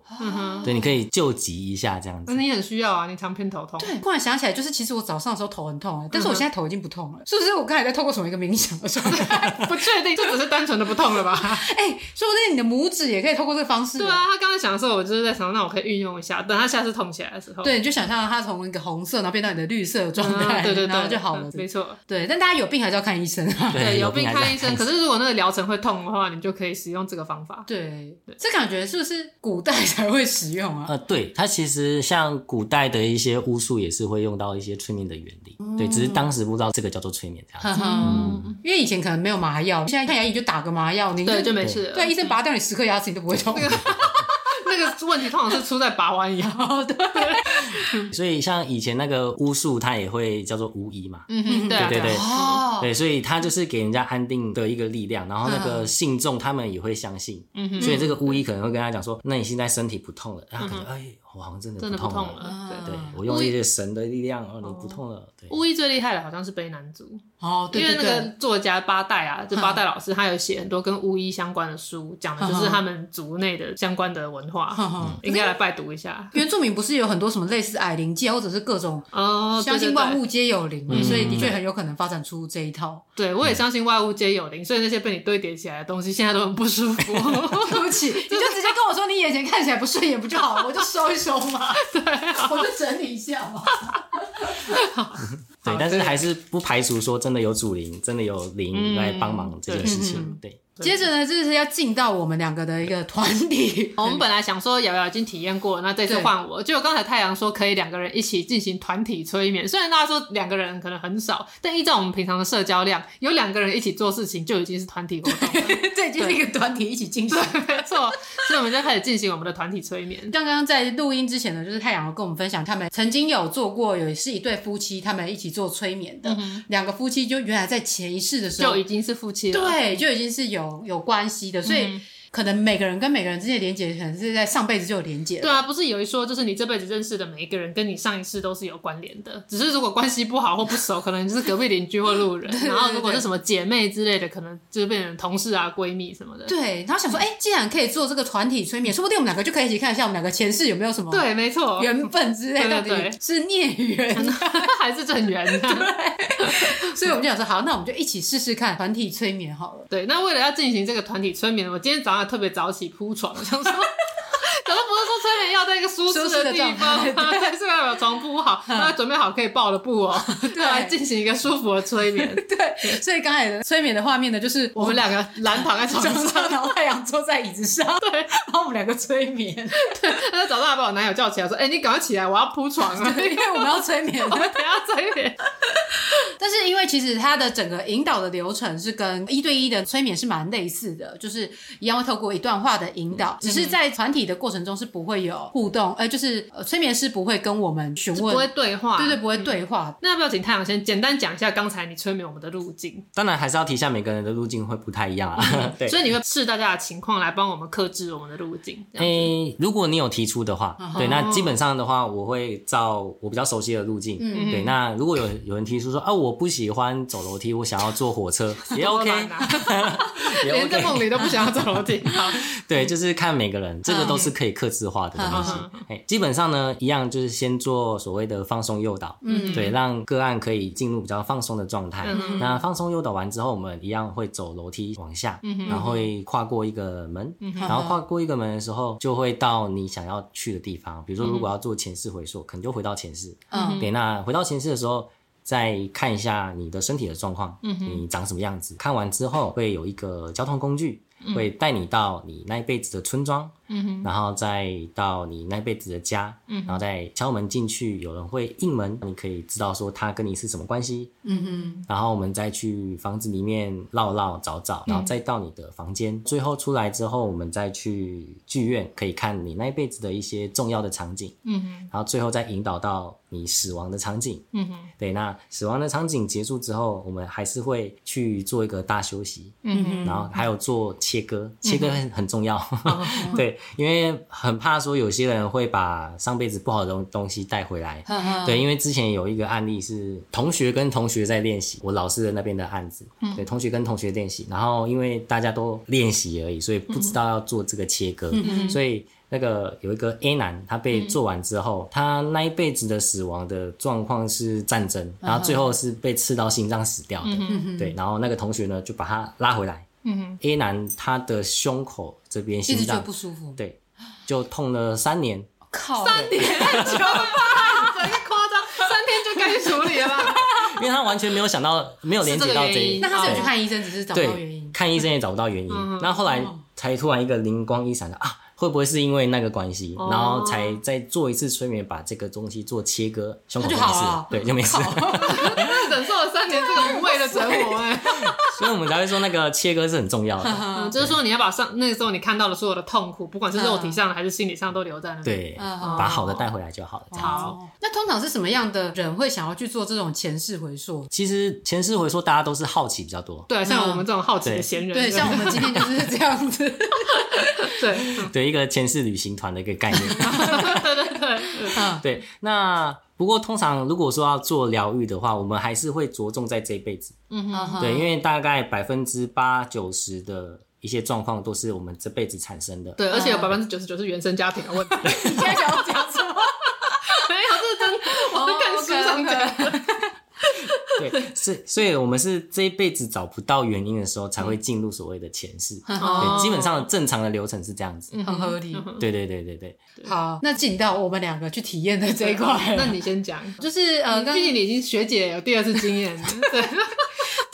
对，你可以救急一下这样子。那你很需要啊，你常偏头痛。对，突然想起来，就是其实我早上的时候头很痛，但是我现在头已经不痛了，是不是？我刚才在透过什么一个冥想的时候，不确定，这只是单纯的不痛了吧？哎，说不定你的拇指也可以透过这个方式。对啊，他刚才想的时候，我就是在想，那我可以运用一下，等他下次痛起来的时候。对，你就想象他从一个红色，然后变到你的绿色状态，对对对，然后就好了。没错，对。但大家有病还是要看医生啊。对，有病看医生。可是如果那个疗程会痛的话，你就可以使用这个方法。对，这感觉是不是古代才会使用啊？呃，对，它其实像古代的一些巫术也是会用到一些催眠的原理。对，只是当时不知道这个叫做催眠这样子。嗯，因为以前可能没有麻药，现在看牙医就打个麻药，你对就没事。对，医生拔掉你十颗牙齿，你都不会痛。那 个 问题通常是出在拔完以后，对。所以像以前那个巫术，它也会叫做巫医嘛。嗯哼，对对对对。对，所以他就是给人家安定的一个力量，然后那个信众他们也会相信。嗯哼。所以这个巫医可能会跟他讲说：“那你现在身体不痛了。”然后他可能哎。我好像真的不痛了，对对，我用一些神的力量，哦，你不痛了。对，巫医最厉害的好像是卑南族哦，对，因为那个作家八代啊，就八代 老师，他有写很多跟巫医相关的书，讲的就是他们族内的相关的文化，应该来拜读一下。原住民不是有很多什么类似矮灵界，或者是各种哦，相信万物皆有灵，所以的确很有可能发展出这一套。对，我也相信万物皆有灵，所以那些被你堆叠起来的东西，现在都很不舒服。对不起，你就直我说你眼前看起来不顺眼不就好了，我就收一收嘛。对我就整理一下嘛。对，但是还是不排除说真的有主灵，真的有灵来帮忙这件事情。对。接着呢，就是要进到我们两个的一个团体。我们本来想说瑶瑶已经体验过，那这次换我。结果刚才太阳说可以两个人一起进行团体催眠，虽然大家说两个人可能很少，但依照我们平常的社交量，有两个人一起做事情就已经是团体活动了。这已经是一个团体一起进行，没错。所以我们就开始进行我们的团体催眠。刚刚在录音之前呢，就是太阳跟我们分享，他们曾经有做过，有是一对夫妻，他们一起做催眠的。两个夫妻就原来在前一世的时候就已经是夫妻了，对，就已经是有有有关系。的，所以可能每个人跟每个人之间的连接，可能是在上辈子就有连接。对啊，不是有一说，就是你这辈子认识的每一个人，跟你上一世都是有关联的。只是如果关系不好或不熟，可能就是隔壁邻居或路人。然后如果是什么姐妹之类的，可能就是变成同事啊、闺蜜什么的。对，然后想说，哎，既然可以做这个团体催眠，说不定我们两个就可以一起看一下我们两个前世有没有什么对，没错，缘分之类的，对，是孽缘 还是正缘？对。所以我们就想说，好，那我们就一起试试看团体催眠好了。对，那为了要进行这个团体催眠，我今天早上。特别早起铺床，想说，可能不是说催眠要在一个舒适的地方，对，是要把床铺好，那准备好可以抱的布哦，对，来进行一个舒服的催眠。对，所以刚才的催眠的画面呢，就是我们两个懒躺在床上，然后太阳坐在椅子上，对，然后我们两个催眠。对，他就早上还把我男友叫起来，说：“哎，你赶快起来，我要铺床了，因为我们要催眠，我们等下催眠。”但是因为其实它的整个引导的流程是跟一对一的催眠是蛮类似的，就是一样会透过一段话的引导，只是在团体的过程中是不会有互动，哎、呃，就是催眠师不会跟我们询问，不会对话，对对，不会对话。嗯、那要不要请太阳先简单讲一下刚才你催眠我们的路径？当然还是要提一下每个人的路径会不太一样啊。嗯、对，所以你会视大家的情况来帮我们克制我们的路径。哎、欸，如果你有提出的话，哦、对，那基本上的话，我会照我比较熟悉的路径。嗯，对。那如果有有人提出说啊，我不喜欢走楼梯，我想要坐火车，也 OK。连在梦里都不想要走楼梯。好，对，就是看每个人，这个都是可以克制化的东西。哎，基本上呢，一样就是先做所谓的放松诱导，嗯，对，让个案可以进入比较放松的状态。嗯、那放松诱导完之后，我们一样会走楼梯往下，嗯、然后会跨过一个门，嗯、然后跨过一个门的时候，就会到你想要去的地方。比如说，如果要做前世回溯，可能就回到前世。嗯，对，那回到前世的时候。再看一下你的身体的状况，嗯，你长什么样子？看完之后会有一个交通工具，嗯、会带你到你那一辈子的村庄。嗯哼，然后再到你那辈子的家，嗯，然后再敲门进去，有人会应门，你可以知道说他跟你是什么关系，嗯哼，然后我们再去房子里面绕绕找找，然后再到你的房间，嗯、最后出来之后，我们再去剧院，可以看你那一辈子的一些重要的场景，嗯哼，然后最后再引导到你死亡的场景，嗯哼，对，那死亡的场景结束之后，我们还是会去做一个大休息，嗯哼，然后还有做切割，切割很很重要，嗯、哼对。因为很怕说有些人会把上辈子不好的东东西带回来，呵呵。对，因为之前有一个案例是同学跟同学在练习，我老师的那边的案子，嗯、对，同学跟同学练习，然后因为大家都练习而已，所以不知道要做这个切割，嗯、所以那个有一个 A 男，他被做完之后，嗯、他那一辈子的死亡的状况是战争，然后最后是被刺到心脏死掉的，嗯、对，然后那个同学呢就把他拉回来。，A 男他的胸口这边心脏不舒服，对，就痛了三年。靠，三年太久了吧？真夸张，三天就该处理了。因为他完全没有想到，没有连接到这一，那他去看医生，只是找不到原因。看医生也找不到原因，那后后来才突然一个灵光一闪的啊。会不会是因为那个关系，然后才再做一次催眠，把这个东西做切割，胸口就没事，对，就没事。忍受了三年这个无谓的折磨，哎，所以我们才会说那个切割是很重要的，就是说你要把上那个时候你看到的所有的痛苦，不管是肉体上的还是心理上，都留在那里，对，把好的带回来就好了。好，那通常是什么样的人会想要去做这种前世回溯？其实前世回溯大家都是好奇比较多，对，像我们这种好奇的闲人，对，像我们今天就是这样子，对，对。一个前世旅行团的一个概念，对对对，对。那不过通常如果说要做疗愈的话，我们还是会着重在这一辈子，嗯哼，对，因为大概百分之八九十的一些状况都是我们这辈子产生的，对，而且有百分之九十九是原生家庭的问题。你现在想要讲什么？没有，这是真，我是看书上讲。对，是，所以我们是这一辈子找不到原因的时候，才会进入所谓的前世。对，基本上正常的流程是这样子，很合理。对对对对对。好，那进到我们两个去体验的这一块，那你先讲，就是呃，毕竟你已经学姐有第二次经验，对。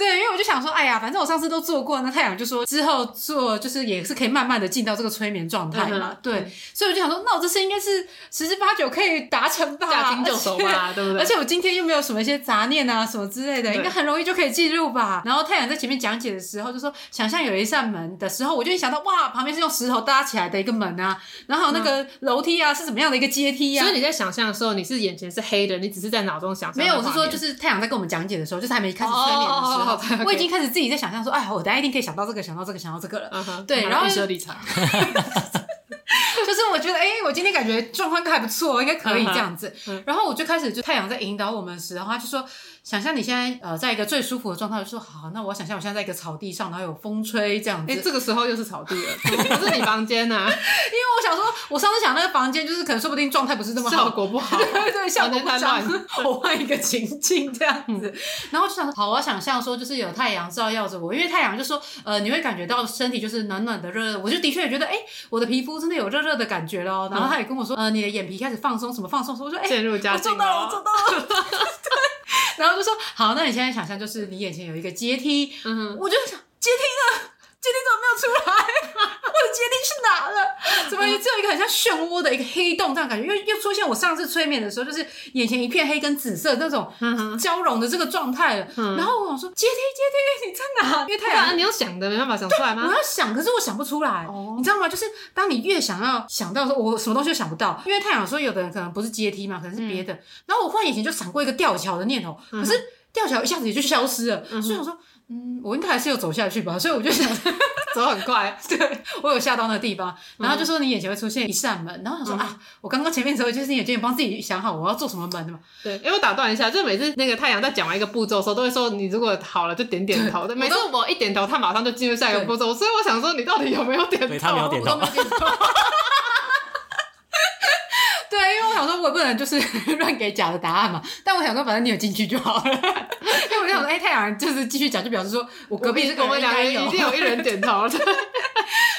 对，因为我就想说，哎呀，反正我上次都做过，那太阳就说之后做就是也是可以慢慢的进到这个催眠状态嘛。对，所以我就想说，那我这次应该是十之八九可以达成吧，驾轻就熟吧，对不对？而且我今天又没有什么一些杂念啊什么之类的，应该很容易就可以进入吧。然后太阳在前面讲解的时候就说，想象有一扇门的时候，我就想到哇，旁边是用石头搭起来的一个门啊，然后那个楼梯啊是怎么样的一个阶梯啊。所以你在想象的时候，你是眼前是黑的，你只是在脑中想象。没有，我是说就是太阳在跟我们讲解的时候，就是还没开始催眠的时候。Okay. 我已经开始自己在想象说，哎，我等下一定可以想到这个，想到这个，想到这个了。Uh huh. 对，然后预设立场，就是我觉得，哎，我今天感觉状况还不错，应该可以这样子。Uh huh. 然后我就开始，就太阳在引导我们时，然后他就说。想象你现在呃，在一个最舒服的状态，就说好，那我想象我现在在一个草地上，然后有风吹这样子。哎，这个时候又是草地了，不是你房间呐？因为我想说，我上次想那个房间，就是可能说不定状态不是那么好，效果不好，对对，效果太乱。我换一个情境这样子，然后就想好，我想象说，就是有太阳照耀着我，因为太阳就说呃，你会感觉到身体就是暖暖的、热热，我就的确也觉得哎，我的皮肤真的有热热的感觉咯。然后他也跟我说，呃，你的眼皮开始放松，什么放松？我说哎，我做到了，我做到了。对。然后就说好，那你现在想象就是你眼前有一个阶梯，嗯哼，我就想阶梯呢？阶梯怎么没有出来？阶梯去哪了？怎么只有一个很像漩涡的一个黑洞这样感觉？又又出现我上次催眠的时候，就是眼前一片黑跟紫色那种交融的这个状态了。然后我想说阶梯阶梯你在哪？因为太阳，你要想的没办法想出来吗？我要想，可是我想不出来。你知道吗？就是当你越想要想到说，我什么东西都想不到。因为太阳说有的人可能不是阶梯嘛，可能是别的。然后我忽然眼前就闪过一个吊桥的念头，可是吊桥一下子也就消失了。所以我说。嗯，我应该还是有走下去吧，所以我就想 走很快。对，我有下到那个地方，然后就说你眼前会出现一扇门，然后他说、嗯、啊，我刚刚前面的时候就是你眼睛帮自己想好我要做什么门的嘛。对，因为我打断一下，就每次那个太阳在讲完一个步骤的时候，都会说你如果好了就点点头。对，每次我一点头，他马上就进入下一个步骤，所以我想说你到底有没有点头？对，他没有点头。对，因为我想说，我也不能就是 乱给假的答案嘛。但我想说，反正你有进去就好了。因为我想说，哎、欸，太阳就是继续讲，就表示说我隔壁这个人应有，一定有一人点头。对，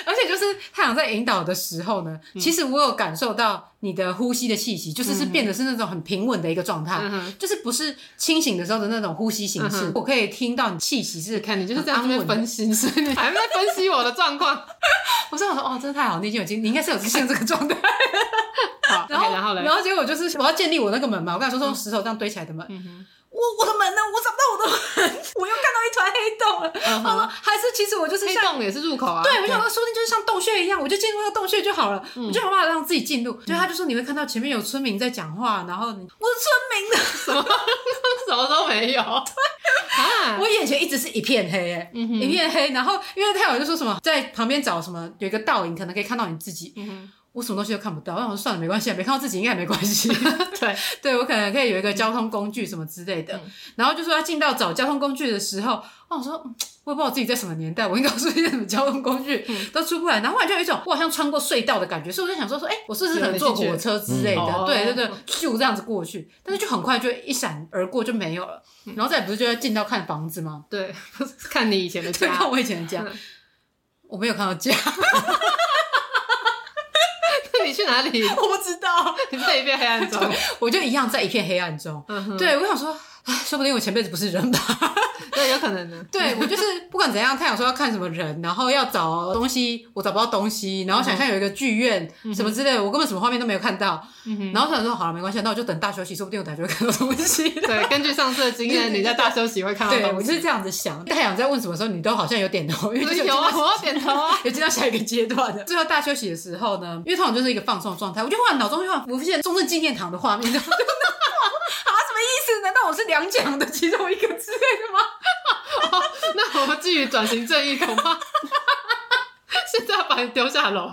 而且就是太阳在引导的时候呢，嗯、其实我有感受到你的呼吸的气息，就是是变得是那种很平稳的一个状态，嗯、就是不是清醒的时候的那种呼吸形式。嗯、我可以听到你气息是看你就是在那边分析，所以你 还在分析我的状况。我说我说哦，真的太好，你已经有经，你应该是有出现这个状态。好，然后然后，然后结果就是我要建立我那个门嘛，我刚才说用石头这样堆起来的门。嗯哼我我的门呢？我找不到我的门，我又看到一团黑洞了。Uh huh. 好了，还是其实我就是像黑洞也是入口啊。对，我想说说不定就是像洞穴一样，我就进入那个洞穴就好了。嗯、我就想办法让自己进入。就他就说你会看到前面有村民在讲话，然后我是村民的什么 什么都没有。我眼前一直是一片黑，哎、嗯哼，一片黑。然后因为太阳就说什么在旁边找什么有一个倒影，可能可以看到你自己。嗯我什么东西都看不到，我想说算了，没关系，没看到自己应该也没关系。对，对我可能可以有一个交通工具什么之类的。嗯、然后就说要进到找交通工具的时候，我想说我也不知道我自己在什么年代，我应该出现什么交通工具、嗯、都出不来。然后后来就有一种我好像穿过隧道的感觉，所以我就想说说，哎、欸，我是不是可能坐火车之类的？嗯、对对对，就这样子过去，但是就很快就一闪而过就没有了。然后再不是就要进到看房子吗？对，看你以前的家，看我以前的家，我没有看到家。你去哪里？我不知道。你在一片黑暗中，我就一样在一片黑暗中。嗯、哼对，我想说，唉，说不定我前辈子不是人吧。对，有可能的。对，我就是不管怎样，他想说要看什么人，然后要找东西，我找不到东西，然后想象有一个剧院、嗯、什么之类的，我根本什么画面都没有看到。嗯、然后他想说好了，没关系，那我就等大休息，说不定我等下就会看到东西。对，根据上次的经验，你在大休息会看到东西。对，我就是这样子想。太阳在问什么时候，你都好像有点头，因为有，啊，我要点头啊，有进到下一个阶段的。最后大休息的时候呢，因为通常就是一个放松的状态，我就忽然脑中就浮现中正纪念堂的画面，我是两奖的其中一个之类的吗？哦、那我们基于转型正义，恐怕 现在要把你丢下楼。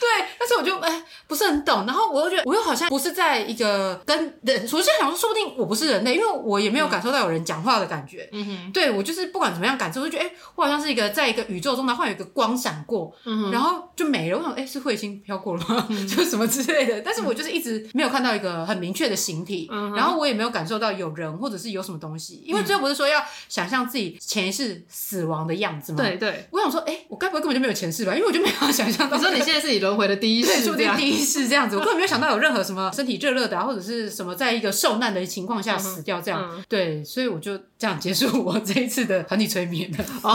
对，但是我就哎。不是很懂，然后我又觉得我又好像不是在一个跟人，我就在想说，说不定我不是人类，因为我也没有感受到有人讲话的感觉。嗯哼，对我就是不管怎么样感受，我就觉得哎，我好像是一个在一个宇宙中，然后有一个光闪过，嗯哼，然后就没了。我想哎，是彗星飘过了吗？嗯、就什么之类的。但是我就是一直没有看到一个很明确的形体，嗯，然后我也没有感受到有人或者是有什么东西，因为最后不是说要想象自己前世死亡的样子吗？对对，我想说哎，我该不会根本就没有前世吧？因为我就没有想象到。你说你现在是你轮回的第一世，对，注定第一。次这样子，我根本没有想到有任何什么身体热热的啊，或者是什么在一个受难的情况下死掉这样。嗯嗯、对，所以我就这样结束我这一次的团体催眠了啊。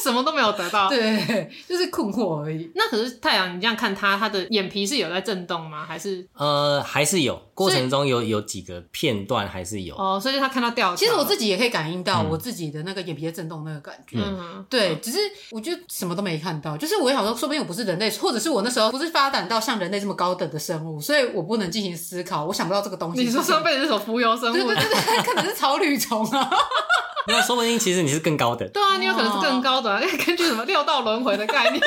什么都没有得到，对，就是困惑而已。那可是太阳，你这样看他，他的眼皮是有在震动吗？还是呃，还是有过程中有有几个片段还是有哦，所以他看到掉。其实我自己也可以感应到我自己的那个眼皮的震动那个感觉，嗯，对，只是我就什么都没看到。就是我想说，说不定我不是人类，或者是我那时候不是发展到像人类这么高等的生物，所以我不能进行思考，我想不到这个东西。你说上辈子是什么浮游生物？对对对对，可能是草履虫啊。那，说不定其实你是更高的。对啊，你有可能是更高的，啊，根据什么六道轮回的概念，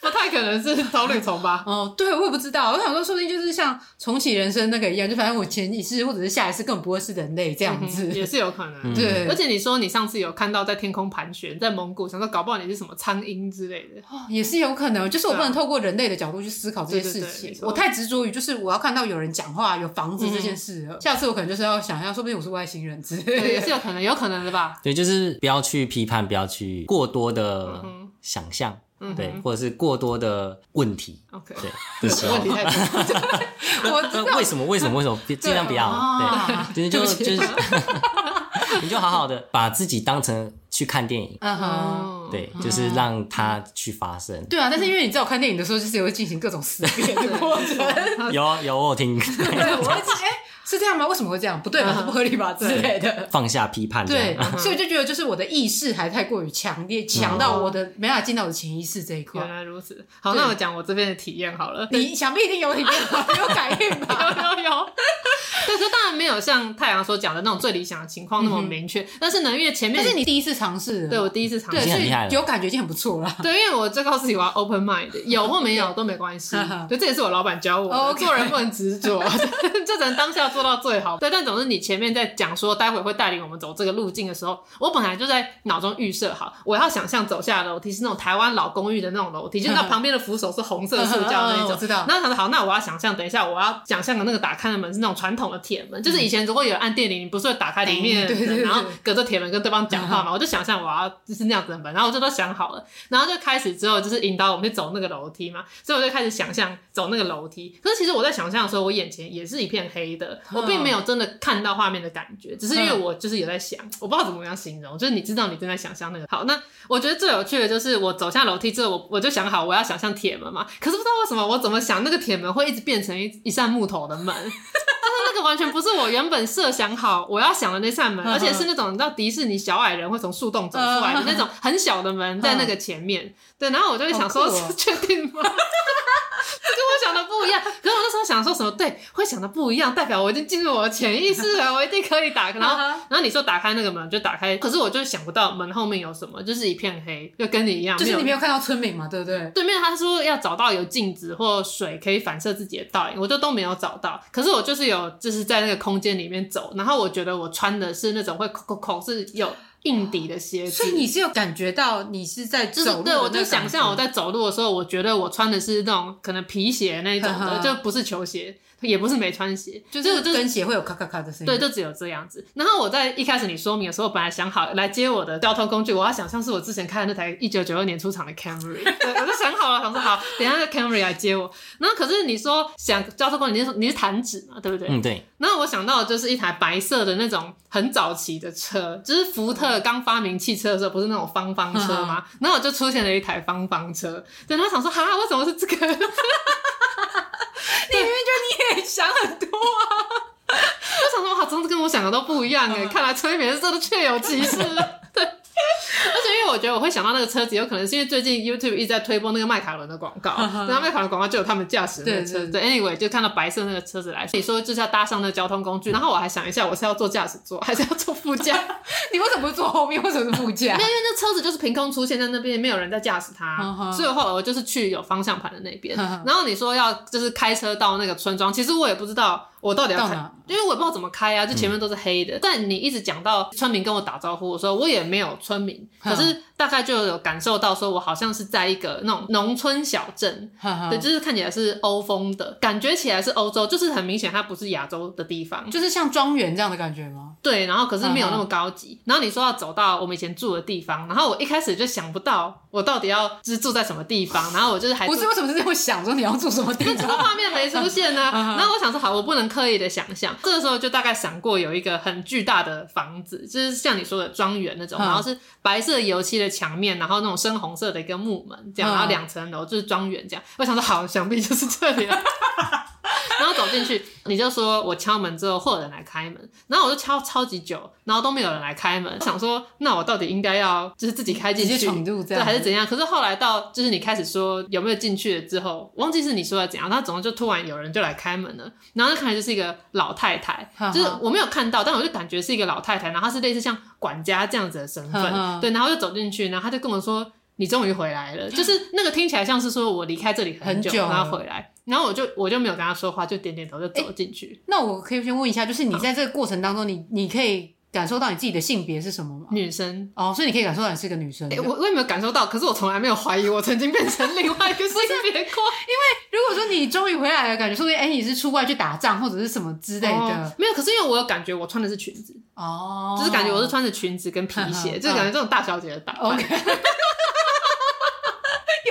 不 太可能是草履虫吧？哦，对，我也不知道。我想说，说不定就是像重启人生那个一样，就反正我前一世或者是下一世根本不会是人类这样子，嗯，也是有可能。嗯、对，而且你说你上次有看到在天空盘旋，在蒙古，想说搞不好你是什么苍鹰之类的，哦，也是有可能。就是我不能透过人类的角度去思考这些事情，我太执着于就是我要看到有人讲话、有房子这件事了。嗯、下次我可能就是要想要，说不定我是外星人之类的，也是有可能，有可能的吧？对，就是。是不要去批判，不要去过多的想象，嗯、哼对，或者是过多的问题。OK，对，对 问题太多。我为什么？为什么？为什么？尽量不要。对，就是就就是，你就好好的把自己当成去看电影。嗯哼，对，就是让它去发生。对啊，但是因为你知道我看电影的时候，就是也会进行各种思辨的过程。有有，我有听。对，我会哎。是这样吗？为什么会这样？不对吧？这不合理吧？之类的。放下批判。对，所以我就觉得，就是我的意识还太过于强烈，强到我的没办法进到我的潜意识这一块。原来如此。好，那我讲我这边的体验好了。你想必一定有体验，有感应吧？有有 有。但是当然没有像太阳所讲的那种最理想的情况那么明确。但是呢，因为前面是你第一次尝试，对我第一次尝试，对，所以，有感觉已经很不错了。对，因为我就告诉你我要 open mind，有或没有都没关系。对，这也是我老板教我的，做人不能执着，就只能当下做到最好。对。但总是你前面在讲说待会会带领我们走这个路径的时候，我本来就在脑中预设好，我要想象走下楼梯是那种台湾老公寓的那种楼梯，就是那 旁边的扶手是红色塑胶的那种。我知道。然后他说好，那我要想象，等一下我要想象的那个打开的门是那种传统的铁门，就是以前如果有人按电铃，你不是会打开里面然后隔着铁门跟对方讲话嘛？我就想象我要就是那样子的门，然后我就都想好了，然后就开始之后就是引导我们去走那个楼梯嘛，所以我就开始想象走那个楼梯。可是其实我在想象的时候，我眼前也是一片黑的，我并没有真的看到画面的感觉，只是因为我就是有在想，我不知道怎么样形容，就是你知道你正在想象那个。好，那我觉得最有趣的就是我走下楼梯之后，我我就想好我要想象铁门嘛，可是不知道为什么我怎么想那个铁门会一直变成一一扇木头的门，就是那个完全不是我原本设想好我要想的那扇门，而且是那种你知道迪士尼小矮人会从树洞走出来的那种很小的门在那个前面，对，然后我就会想说，确定吗？跟我想的不一样，可是我那时候想说什么？对，会想的不一样，代表我已经进入我的潜意识了，我一定可以打开。然后，然后你说打开那个门就打开，可是我就想不到门后面有什么，就是一片黑，就跟你一样，就是你没有看到村民嘛，对不对？对面他说要找到有镜子或水可以反射自己的倒影，我就都没有找到。可是我就是有，就是在那个空间里面走，然后我觉得我穿的是那种会扣扣是有。硬底的鞋子，所以你是有感觉到你是在走路，就是对，我就想象我在走路的时候，我觉得我穿的是那种可能皮鞋那种的，就不是球鞋。也不是没穿鞋，就是跟鞋会有咔咔咔的声音。对，就只有这样子。然后我在一开始你说明的时候，本来想好来接我的交通工具，我要想象是我之前开的那台一九九二年出厂的 Camry。对，我就想好了，想说好，等一下 Camry 来接我。然后可是你说想交通工具，你是你是弹指嘛，对不对？嗯，对。然后我想到的就是一台白色的那种很早期的车，就是福特刚发明汽车的时候，不是那种方方车吗？然后我就出现了一台方方车。对，然后想说哈，为什么是这个？你明明就你也想很多啊！我想说，哇，真的跟我想的都不一样哎！看来催眠是真的确有其事了。对。而且因为我觉得我会想到那个车子，有可能是因为最近 YouTube 一直在推播那个迈凯伦的广告，然后迈凯伦广告就有他们驾驶那个车子。对，Anyway 就看到白色那个车子来，你说就是要搭上那个交通工具，然后我还想一下，我是要坐驾驶座还是要坐副驾？你为什么不坐后面？为什么是副驾？因为那车子就是凭空出现在那边，没有人在驾驶它，所以后来我就是去有方向盘的那边。然后你说要就是开车到那个村庄，其实我也不知道。我到底要开？因为我也不知道怎么开啊，就前面都是黑的。嗯、但你一直讲到村民跟我打招呼的时候，我也没有村民，可是大概就有感受到说，我好像是在一个那种农村小镇，对，就是看起来是欧风的感觉，起来是欧洲，就是很明显它不是亚洲的地方，就是像庄园这样的感觉吗？对，然后可是没有那么高级。然后你说要走到我们以前住的地方，然后我一开始就想不到我到底要就是住在什么地方，然后我就是还不是为什么是这么想说你要住什么地方？这个画面没出现呢、啊。然后我想说好，我不能。刻意的想象，这个时候就大概闪过有一个很巨大的房子，就是像你说的庄园那种，然后是白色油漆的墙面，然后那种深红色的一个木门，这样，然后两层楼就是庄园这样。我想说，好，想必就是这里了。然后走进去，你就说我敲门之后会有人来开门，然后我就敲超级久，然后都没有人来开门。想说，那我到底应该要就是自己开进去，对，还是怎样？可是后来到就是你开始说有没有进去了之后，忘记是你说的怎样，他总之就突然有人就来开门了，然后就看来就是一个老太太，就是我没有看到，但我就感觉是一个老太太，然后她是类似像管家这样子的身份，对，然后就走进去，然后他就跟我说。你终于回来了，就是那个听起来像是说我离开这里很久，很久然后回来，然后我就我就没有跟他说话，就点点头就走进去。那我可以先问一下，就是你在这个过程当中，你你可以感受到你自己的性别是什么吗？女生哦，所以你可以感受到你是个女生。我我也没有感受到，可是我从来没有怀疑我曾经变成另外一个性别过。因为如果说你终于回来了，感觉说不定哎你是出外去打仗或者是什么之类的，哦、没有。可是因为我有感觉我穿的是裙子哦，就是感觉我是穿着裙子跟皮鞋，就是感觉这种大小姐的打扮。OK。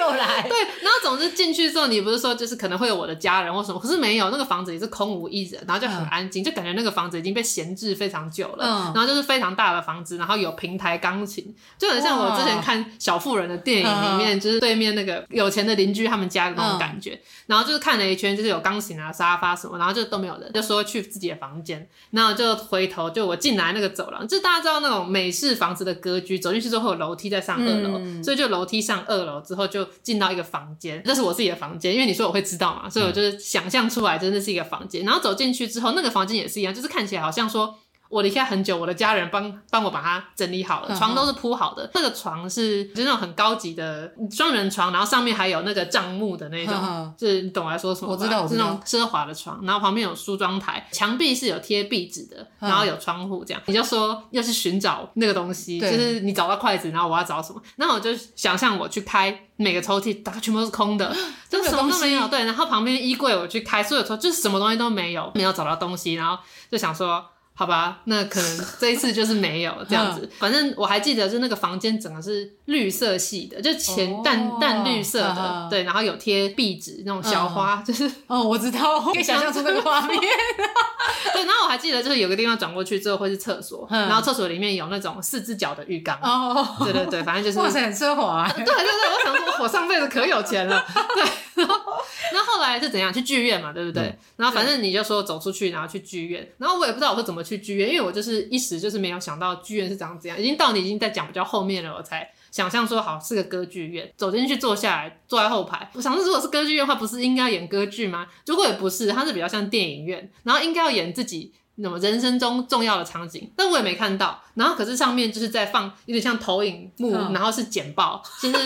又来。对，然后总之进去之后，你不是说就是可能会有我的家人或什么，可是没有，那个房子也是空无一人，然后就很安静，嗯、就感觉那个房子已经被闲置非常久了。嗯，然后就是非常大的房子，然后有平台钢琴，就很像我之前看小妇人的电影里面，就是对面那个有钱的邻居他们家的那种感觉。嗯、然后就是看了一圈，就是有钢琴啊、沙发什么，然后就都没有人，就说去自己的房间，然后就回头就我进来那个走廊，就大家知道那种美式房子的格局，走进去之后会有楼梯再上二楼，嗯、所以就楼梯上二楼之后就进到一个房间，那是我自己的房间，因为你说我会知道嘛，所以我就是想象出来真的是一个房间，然后走进去之后，那个房间也是一样，就是看起来好像说。我离开很久，我的家人帮帮我把它整理好了，床都是铺好的。那个床是就是那种很高级的双人床，然后上面还有那个帐幕的那种，就是你懂我在说什么？我知道，是那种奢华的床，然后旁边有梳妆台，墙壁是有贴壁纸的，然后有窗户这样。你就说要去寻找那个东西，就是你找到筷子，然后我要找什么？那我就想象我去开每个抽屉，打开全部都是空的，就什么都没有。对，然后旁边衣柜我去开，所有抽就是什么东西都没有，没有找到东西，然后就想说。好吧，那可能这一次就是没有这样子。反正我还记得，就那个房间整个是绿色系的，就浅淡淡绿色的，对，然后有贴壁纸那种小花，就是哦，我知道，可以想象出那个画面。对，然后我还记得，就是有个地方转过去之后会是厕所，然后厕所里面有那种四只脚的浴缸。哦，对对对，反正就是哇塞，很奢华。对对对，我想说，我上辈子可有钱了。对，然后那后来是怎样？去剧院嘛，对不对？然后反正你就说走出去，然后去剧院，然后我也不知道我会怎么去。去剧院，因为我就是一时就是没有想到剧院是长怎样，已经到你已经在讲比较后面了，我才想象说好是个歌剧院，走进去坐下来，坐在后排。我想说，如果是歌剧院的话，不是应该要演歌剧吗？如果也不是，它是比较像电影院，然后应该要演自己那么人生中重要的场景，但我也没看到。然后可是上面就是在放有点像投影幕，然后是简报，就是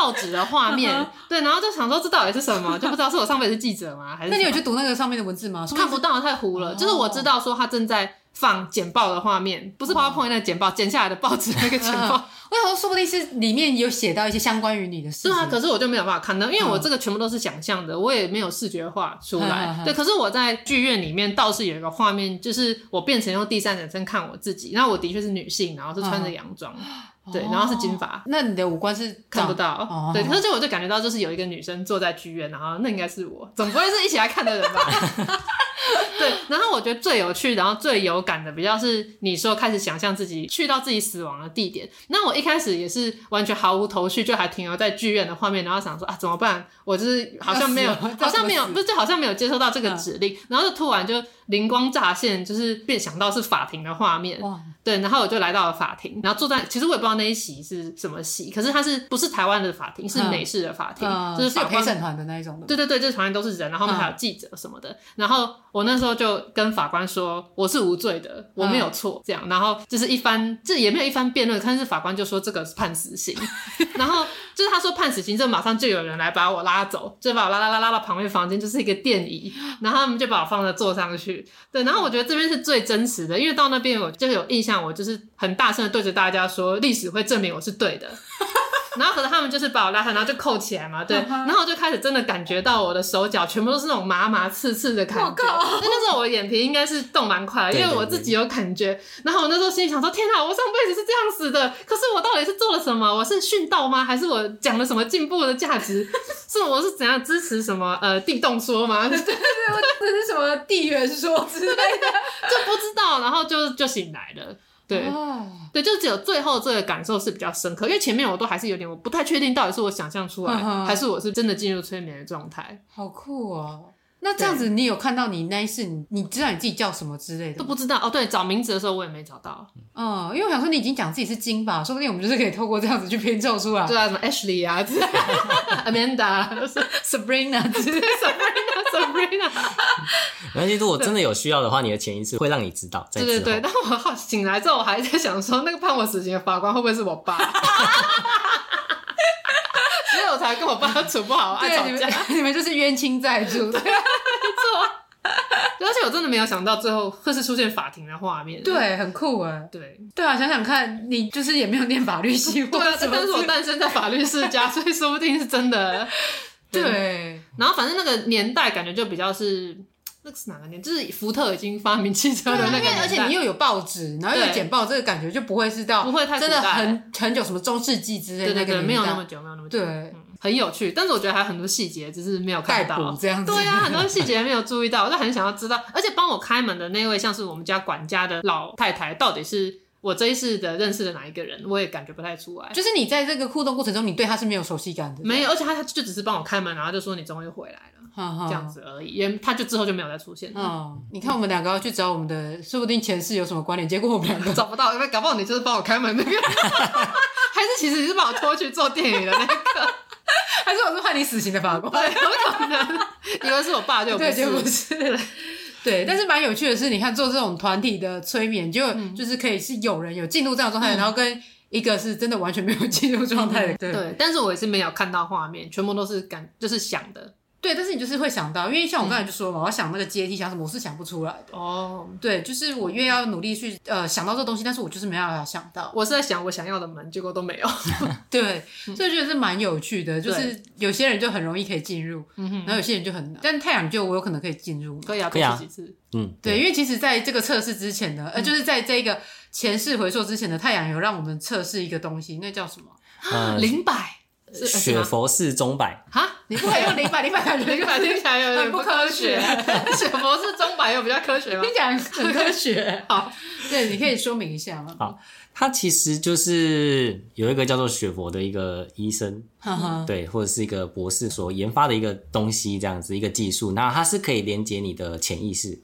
报纸的画面，对，然后就想说这到底是什么，就不知道是我上辈子是记者吗？还是？那你有去读那个上面的文字吗？看不到，太糊了。就是我知道说他正在。放简报的画面，不是 PowerPoint 那个简报，剪下来的报纸那个简报。我想说，说不定是里面有写到一些相关于你的事。对啊，可是我就没有办法看到，因为我这个全部都是想象的，我也没有视觉化出来。对，可是我在剧院里面倒是有一个画面，就是我变成用第三人称看我自己，然后我的确是女性，然后是穿着洋装，对，然后是金发。那你的五官是看不到，对，可是就我就感觉到，就是有一个女生坐在剧院，然后那应该是我，总不会是一起来看的人吧？对，然后我觉得最有趣，然后最有感的，比较是你说开始想象自己去到自己死亡的地点。那我一开始也是完全毫无头绪，就还停留在剧院的画面，然后想说啊怎么办？我就是好像没有，好像没有，不是就好像没有接收到这个指令，然后就突然就灵光乍现，就是便想到是法庭的画面。哇，对，然后我就来到了法庭，然后坐在，其实我也不知道那一席是什么席，可是它是不是台湾的法庭，是美式的法庭，就是有陪审团的那一种的。对对对，这旁边都是人，然后后面还有记者什么的，然后。我那时候就跟法官说我是无罪的，我没有错，这样，然后就是一番，这也没有一番辩论，但是法官就说这个是判死刑，然后就是他说判死刑，就马上就有人来把我拉走，就把我拉拉拉拉到旁边房间，就是一个电椅，然后他们就把我放在坐上去，对，然后我觉得这边是最真实的，因为到那边我就有印象，我就是很大声的对着大家说，历史会证明我是对的。然后可能他们就是把我拉上，然后就扣起来嘛，对。然后我就开始真的感觉到我的手脚全部都是那种麻麻刺刺的感觉。那那时候我的眼皮应该是动蛮快的，因为我自己有感觉。然后我那时候心里想说：天哪，我上辈子是这样死的。可是我到底是做了什么？我是殉道吗？还是我讲了什么进步的价值？是我是怎样支持什么呃地动说吗？对对对，我这是什么地缘说之类的，就不知道。然后就就醒来了。对，哦、对，就只有最后这个感受是比较深刻，因为前面我都还是有点，我不太确定到底是我想象出来，还是我是真的进入催眠的状态。好酷哦！那这样子，你有看到你那一世，你你知道你自己叫什么之类的都不知道哦。对，找名字的时候我也没找到。嗯，因为我想说你已经讲自己是金吧，说不定我们就是可以透过这样子去拼凑出来。对啊，什么 Ashley 啊，Amanda，Sabrina，Sabrina，Sabrina。而且 如果真的有需要的话，你的潜意识会让你知道。对对对，但我好醒来之后，我还在想说，那个判我死刑的法官会不会是我爸？所以我才跟我爸处不好，爱吵架。你们就是冤亲债主。对，且我真的没有想到最后会是出现法庭的画面。对，很酷哎。对对啊，想想看，你就是也没有念法律系，对啊，但是我诞生在法律世家，所以说不定是真的。对。然后反正那个年代感觉就比较是那个是哪个年？就是福特已经发明汽车的那个年代，而且你又有报纸，然后又有剪报，这个感觉就不会是到不会太真的很很久，什么中世纪之类的那个，没有那么久，没有那么久，对。很有趣，但是我觉得还有很多细节，只是没有看到这样子。对啊，很多细节没有注意到，我就很想要知道。而且帮我开门的那位，像是我们家管家的老太太，到底是我这一世的认识的哪一个人？我也感觉不太出来。就是你在这个互动过程中，你对他是没有熟悉感的。没有，而且他他就只是帮我开门，然后就说你终于回来了，这样子而已。也他就之后就没有再出现。哦，你看我们两个要去找我们的，说不定前世有什么关联，结果我们两个 找不到，因为搞不好你就是帮我开门那个，还是其实你是把我拖去做电影的那个。还是我是判你死刑的法官？对，有可能，以为是我爸就不是，不是。对，但是蛮有趣的是，你看做这种团体的催眠，就、嗯、就是可以是有人有进入这样状态，嗯、然后跟一个是真的完全没有进入状态的。对，对，但是我也是没有看到画面，全部都是感，就是想的。对，但是你就是会想到，因为像我刚才就说嘛，嗯、我要想那个阶梯，想什么，我是想不出来的。哦，对，就是我越要努力去呃想到这个东西，但是我就是没办法想到。我是在想我想要的门，结果都没有。对，所以觉得是蛮有趣的，就是有些人就很容易可以进入，然后有些人就很难。但太阳就我有可能可以进入，可以啊，可以啊，几次。嗯，对，因为其实在这个测试之前呢，呃，就是在这个前世回溯之前的太阳有让我们测试一个东西，那叫什么？呃、灵摆。雪佛式钟摆哈，你不可以用零摆，零摆感觉灵摆听起来有点 不科学。雪佛式钟摆有比较科学吗？听起来很科学。好，对，你可以说明一下吗？好，它其实就是有一个叫做雪佛的一个医生，对，或者是一个博士所研发的一个东西，这样子一个技术。那它是可以连接你的潜意识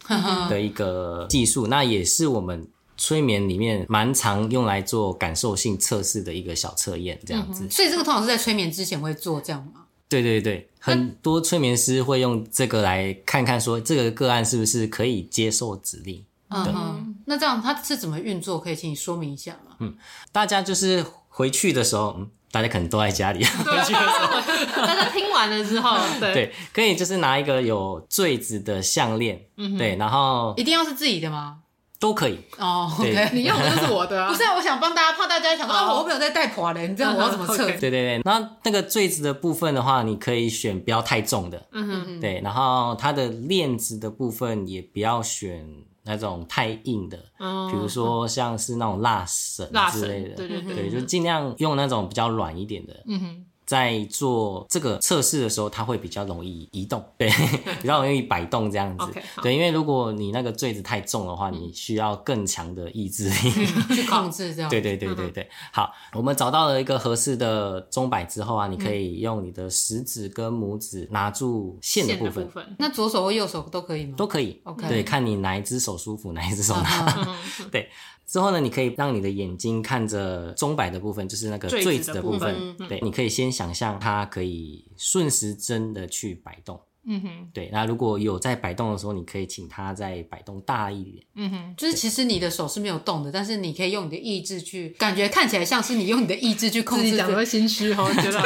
的一个技术，那也是我们。催眠里面蛮常用来做感受性测试的一个小测验，这样子、嗯。所以这个通常是在催眠之前会做这样吗？对对对，很多催眠师会用这个来看看说这个个案是不是可以接受指令。嗯哼，那这样它是怎么运作？可以请你说明一下吗？嗯，大家就是回去的时候，嗯，大家可能都在家里。回去的时候，大家听完了之后，对，对，可以就是拿一个有坠子的项链，嗯哼，对，然后一定要是自己的吗？都可以。哦对。你用的就是我的啊。不是啊，我想帮大家，怕大家想 哦我没有在带垮嘞，你知道我要怎么测？对对对，那那个坠子的部分的话，你可以选不要太重的，嗯哼，对，然后它的链子的部分也不要选那种太硬的，嗯，比如说像是那种蜡绳之类的，对对。对，就尽量用那种比较软一点的，嗯哼。在做这个测试的时候，它会比较容易移动，对，比较容易摆动这样子。Okay, 对，因为如果你那个坠子太重的话，你需要更强的意志力去控制 这样。对对对对对。好，我们找到了一个合适的钟摆之后啊，你可以用你的食指跟拇指拿住线的部分。部分那左手或右手都可以吗？都可以。OK。对，看你哪一只手舒服，哪一只手拿。对。之后呢，你可以让你的眼睛看着钟摆的部分，就是那个坠子的部分。部分对，你可以先想象它可以顺时针的去摆动。嗯哼。对，那如果有在摆动的时候，你可以请它再摆动大一点。嗯哼。就是其实你的手是没有动的，但是你可以用你的意志去，感觉看起来像是你用你的意志去控制。自己讲的会心虚哦，觉得。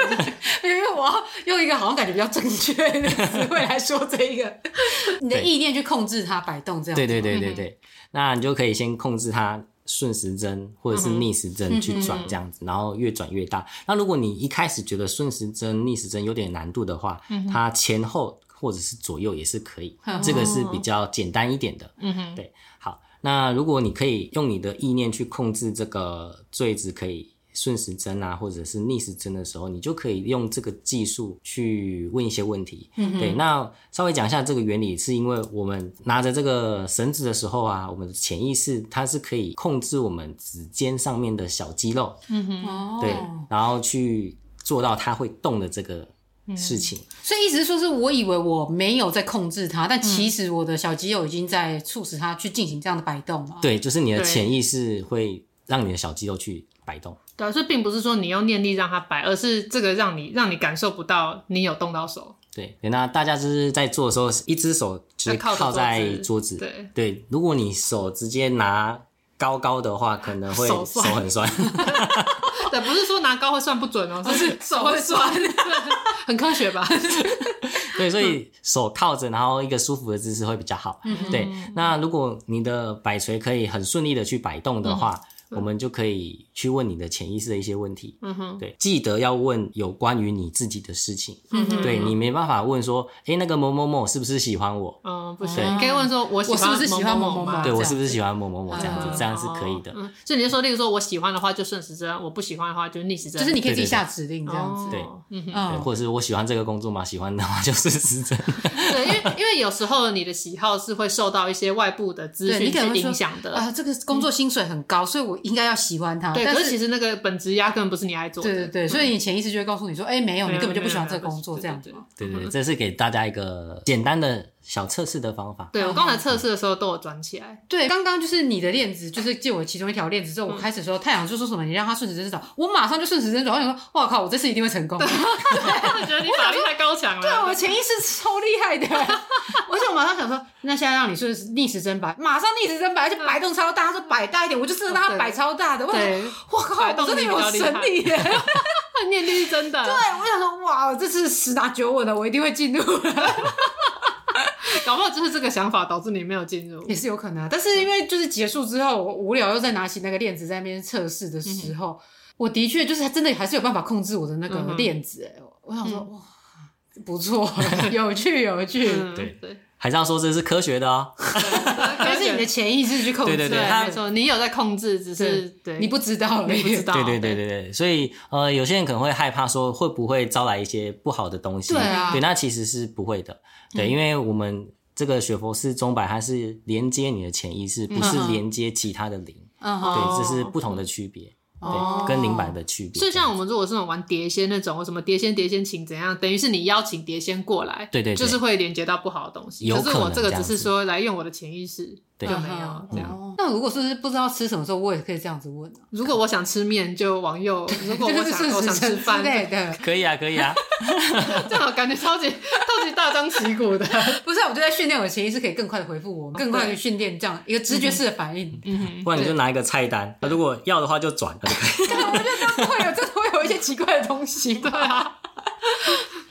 因为我要用一个好像感觉比较正确的词汇来说这一个，你的意念去控制它摆动这样。对对对对对。那你就可以先控制它。顺时针或者是逆时针去转这样子，然后越转越大。那如果你一开始觉得顺时针、逆时针有点难度的话，它前后或者是左右也是可以，这个是比较简单一点的。嗯哼，对，好。那如果你可以用你的意念去控制这个坠子，可以。顺时针啊，或者是逆时针的时候，你就可以用这个技术去问一些问题。嗯，对。那稍微讲一下这个原理，是因为我们拿着这个绳子的时候啊，我们的潜意识它是可以控制我们指尖上面的小肌肉。嗯哼，对，然后去做到它会动的这个事情。嗯、所以意思是说，是我以为我没有在控制它，但其实我的小肌肉已经在促使它去进行这样的摆动了。对，就是你的潜意识会让你的小肌肉去摆动。对，所以并不是说你用念力让它摆，而是这个让你让你感受不到你有动到手。对，那大家就是在做的时候，一只手就是靠在桌子。对对，如果你手直接拿高高的话，可能会手很酸。对，不是说拿高会算不准哦，是手会酸，很科学吧？对，所以手靠着，然后一个舒服的姿势会比较好。对，那如果你的摆锤可以很顺利的去摆动的话。我们就可以去问你的潜意识的一些问题。嗯哼，对，记得要问有关于你自己的事情。嗯哼，对，你没办法问说，哎，那个某某某是不是喜欢我？嗯，不行，你可以问说，我喜欢我是不是喜欢某某某？对，我是不是喜欢某某某？这样子，这样是可以的。嗯，就你就说，例如说我喜欢的话就顺时针，我不喜欢的话就逆时针。就是你可以自己下指令这样子。对，嗯哼，或者是我喜欢这个工作嘛，喜欢的话就顺时针。对，因为因为有时候你的喜好是会受到一些外部的资讯去影响的啊。这个工作薪水很高，所以我应该要喜欢它。对，可是其实那个本质压根不是你爱做的。对对对，所以你潜意识就会告诉你说，哎，没有，你根本就不喜欢这个工作，这样子。对对，这是给大家一个简单的小测试的方法。对，我刚才测试的时候都有转起来。对，刚刚就是你的链子，就是借我其中一条链子之后，我开始说太阳就说什么，你让它顺时针走，我马上就顺时针走。我想说，哇靠，我这次一定会成功。我 觉得你法力太高强了。对，我潜意识超厉害的。而 且我马上想说，那现在让你顺逆时针摆，马上逆时针摆，而且摆动超大。他说摆大一点，我就真的让他摆超大的。对，哇靠，我真的有神力耶！念力是真的。对，我想说，哇，这次十拿九稳的，我一定会进入。搞不好就是这个想法导致你没有进入，也是有可能。但是因为就是结束之后，我无聊又再拿起那个链子在那边测试的时候，我的确就是真的还是有办法控制我的那个链子。哎，我想说，哇，不错，有趣，有趣。对对，还是要说这是科学的哦，但是你的潜意识去控制。对对对，没错，你有在控制，只是对你不知道，你不知道。对对对对对，所以呃，有些人可能会害怕说会不会招来一些不好的东西。对啊，对，那其实是不会的。对，因为我们。这个雪佛斯钟摆，它是连接你的潜意识，不是连接其他的灵。嗯，对，这是不同的区别，对，跟灵摆的区别。就像我们如果是玩碟仙那种，什么碟仙碟仙请怎样，等于是你邀请碟仙过来，对对，就是会连接到不好的东西。可是我这个只是说来用我的潜意识。对，没有这样。那如果是不知道吃什么时候，我也可以这样子问。如果我想吃面，就往右；如果我想我想吃饭，对，可以啊，可以啊。这样感觉超级超级大张旗鼓的。不是，啊我就在训练我的潜意识，可以更快的回复我，更快的训练这样一个直觉式的反应。嗯，不然你就拿一个菜单，如果要的话就转。我觉得这样会有，真的会有一些奇怪的东西。对啊。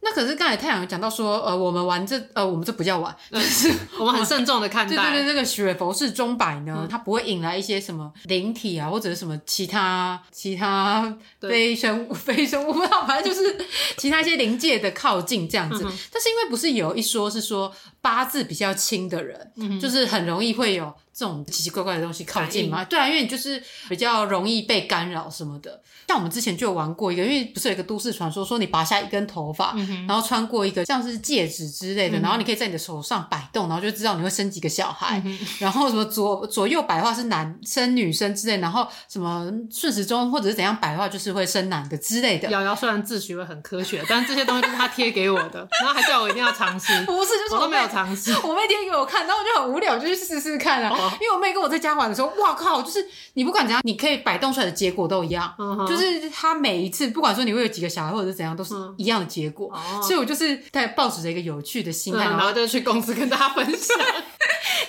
那可是刚才太阳有讲到说，呃，我们玩这，呃，我们这不叫玩，就是我们很慎重的看 待。对对对，那个雪佛式钟摆呢，它不会引来一些什么灵体啊，或者是什么其他其他非生物、非生物，不知道，反正就是其他一些灵界的靠近这样子。但是因为不是有一说是说八字比较轻的人，就是很容易会有。这种奇奇怪怪的东西靠近吗？对啊，因为你就是比较容易被干扰什么的。像我们之前就有玩过一个，因为不是有一个都市传说，说你拔下一根头发，嗯、然后穿过一个像是戒指之类的，嗯、然后你可以在你的手上摆动，然后就知道你会生几个小孩。嗯、然后什么左左右摆的话是男生女生之类，然后什么顺时钟或者是怎样摆的话就是会生男的之类的。瑶瑶虽然自诩为很科学，但是这些东西都是他贴给我的，然后还叫我一定要尝试。不是，就是我，我都没有尝试。我被贴给我看，然后我就很无聊，就去试试看啊。哦、因为我妹跟我在家。玩的时候，哇靠！就是你不管怎样，你可以摆动出来的结果都一样。Uh. 就是他每一次，不管说你会有几个小孩，或者是怎样，都是一样的结果。Uh. 所以我就是在抱持着一个有趣的心态，uh. 然后就去公司跟大家分享。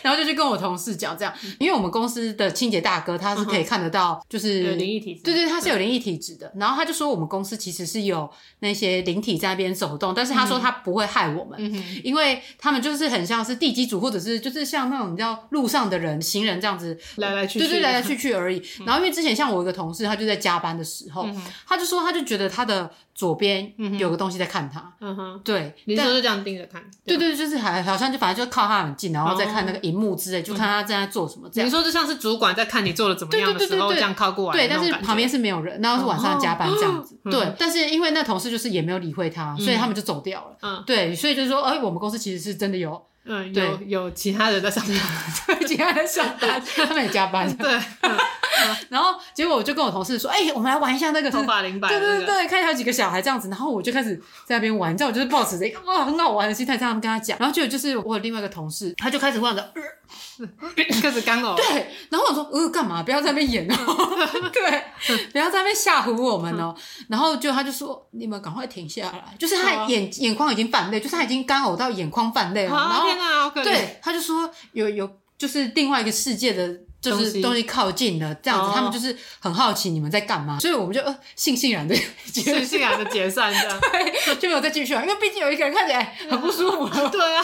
然后就去跟我同事讲这样，因为我们公司的清洁大哥他是可以看得到，就是有灵异体质，对对，他是有灵异体质的。然后他就说我们公司其实是有那些灵体在那边走动，但是他说他不会害我们，因为他们就是很像是地基主，或者是就是像那种你知道路上的人、行人这样子来来去去，对对，来来 去去而已。然后因为之前像我一个同事，他就在加班的时候，他就说他就觉得他的。左边有个东西在看他，嗯哼，对，你说是这样盯着看，对对，就是还好像就反正就靠他很近，然后再看那个荧幕之类，就看他正在做什么。这样你说就像是主管在看你做的怎么样的时候，这样靠过来，对，但是旁边是没有人，然后是晚上加班这样子，对。但是因为那同事就是也没有理会他，所以他们就走掉了。嗯，对，所以就是说，哎，我们公司其实是真的有，嗯，有有其他人在上班，对，其他人上班，他们也加班，对。然后结果我就跟我同事说：“哎、欸，我们来玩一下那个头发灵摆，对对对，看一下有几个小孩这样子。”然后我就开始在那边玩，你知道，我就是抱持着一个哇很好玩的心态这样跟他讲。然后结果就是我有另外一个同事，他就开始问着，开始干呕。对，然后我说：“呃，干嘛？不要在那边演哦，对，不要在那边吓唬我们哦。”然后就他就说：“你们赶快停下来。”就是他眼眼眶已经泛泪，就是他已经干呕到眼眶泛泪了。然后天哪，好可怜。对，他就说有有就是另外一个世界的。就是东西靠近了，这样子，他们就是很好奇你们在干嘛，所以我们就呃悻悻然的 悻悻然的解散，这样 对，就没有再继续玩，因为毕竟有一个人看起来 很不舒服。对啊，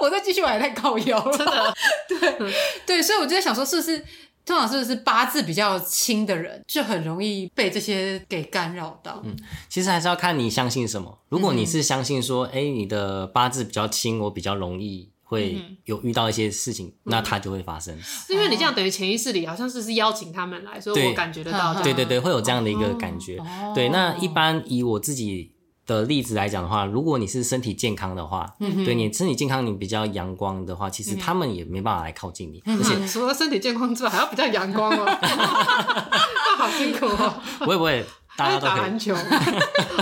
我再继续玩也太靠腰了，真的。对对，所以我就在想说，是不是通常是不是八字比较轻的人，就很容易被这些给干扰到？嗯，其实还是要看你相信什么。如果你是相信说，哎、嗯，你的八字比较轻，我比较容易会有遇到一些事情，嗯、那它就会发生。是因为你这样等于潜意识里好像是是邀请他们来，所以我感觉得到。对对对，会有这样的一个感觉。哦、对，那一般以我自己。的例子来讲的话，如果你是身体健康的话，嗯、对你身体健康，你比较阳光的话，其实他们也没办法来靠近你。嗯、而且除了身体健康之外，还要比较阳光哦，那 好辛苦哦。不会不会。大家打篮球，